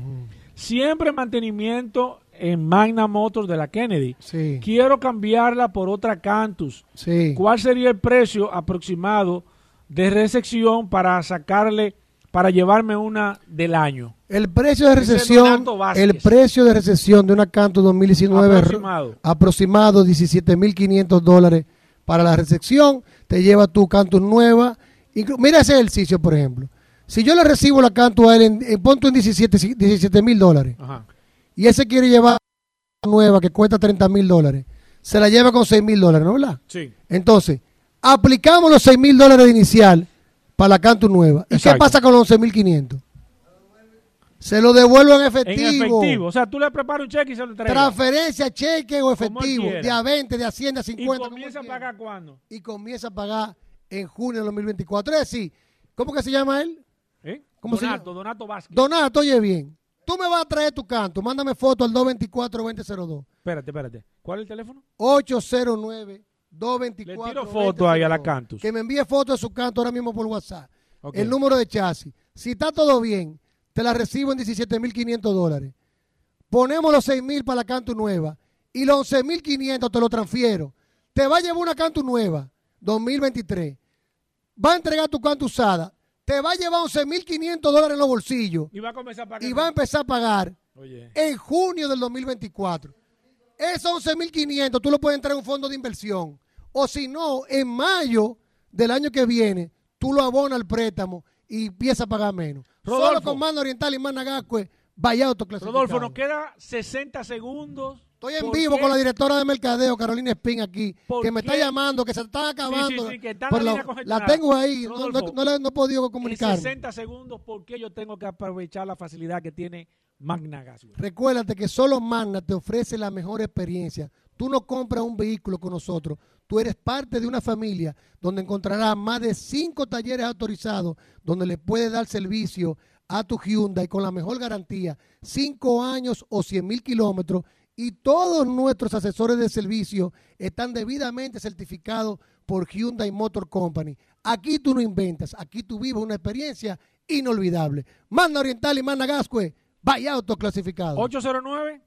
Siempre mantenimiento en Magna Motors de la Kennedy. Sí, Quiero cambiarla por otra Cantus. sí. ¿Cuál sería el precio aproximado de recepción para sacarle para llevarme una del año. El precio de recesión, el precio de recesión de una Canto 2019 Aproximado. aproximado 17.500 dólares para la recepción, te lleva tu Canto nueva. Mira ese ejercicio, por ejemplo. Si yo le recibo la Canto a él en, en punto en 17 mil dólares Ajá. y él se quiere llevar una nueva que cuesta 30 mil dólares, se la lleva con 6 mil dólares, ¿no verdad? Sí. Entonces, aplicamos los 6 mil dólares de inicial para la Canto nueva. ¿Y qué pasa con los 11.500? Se lo devuelvo en En efectivo. efectivo. O sea, tú le preparas un cheque y se lo entregas. Transferencia, cheque o efectivo. De a 20, de a 100, de a y 50. como comienza a pagar cuándo. Y comienza a pagar en junio del 2024. Es decir, ¿cómo que se llama él? ¿Eh? ¿Cómo se Donato, Donato Vázquez. Donato, oye bien. Tú me vas a traer tu canto. Mándame foto al 224-2002. espérate, espérate. ¿Cuál es el teléfono? 809 224 Le tiro foto ahí a la Cantus. Que me envíe foto de su canto ahora mismo por WhatsApp. El número de chasis. Si está todo bien, te la recibo en 17.500 dólares. Ponemos los 6.000 para la canto nueva y los 11.500 te lo transfiero. Te va a llevar una canto nueva, 2023. Va a entregar tu canto usada. Te va a llevar 11.500 dólares en los bolsillos Y va a comenzar a pagar. y va a empezar a pagar Oye. en junio del 2024. Esos 11.500 tú lo puedes entrar en un fondo de inversión. O si no, en mayo del año que viene, tú lo abonas al préstamo y empiezas a pagar menos. Solo con Mano Oriental y Managascue, vaya autoclasificado. Rodolfo, nos queda 60 segundos. Estoy en ¿Por vivo qué? con la directora de mercadeo, Carolina Espín, aquí, ¿Por que me está llamando, que se están acabando. Sí, sí, sí, que está la la, tengo ahí, no, no, no he podido En comunicar. 60 segundos, ¿por qué yo tengo que aprovechar la facilidad que tiene Magna Gas? Recuérdate que solo Magna te ofrece la mejor experiencia. Tú no compras un vehículo con nosotros. Tú eres parte de una familia donde encontrarás más de cinco talleres autorizados donde le puedes dar servicio a tu Hyundai con la mejor garantía, cinco años o 100 mil kilómetros. Y todos nuestros asesores de servicio están debidamente certificados por Hyundai Motor Company. Aquí tú no inventas, aquí tú vives una experiencia inolvidable. Magna Oriental y Magna Gascue, vaya autoclasificado. 809.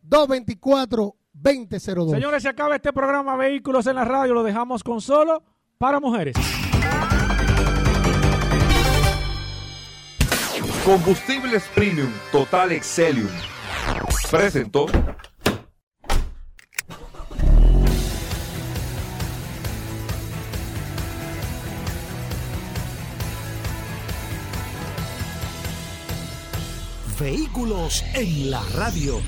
224-2002. Señores, se acaba este programa Vehículos en la Radio. Lo dejamos con solo para mujeres. Combustibles Premium Total Excelium. Presentó. Vehículos en la radio.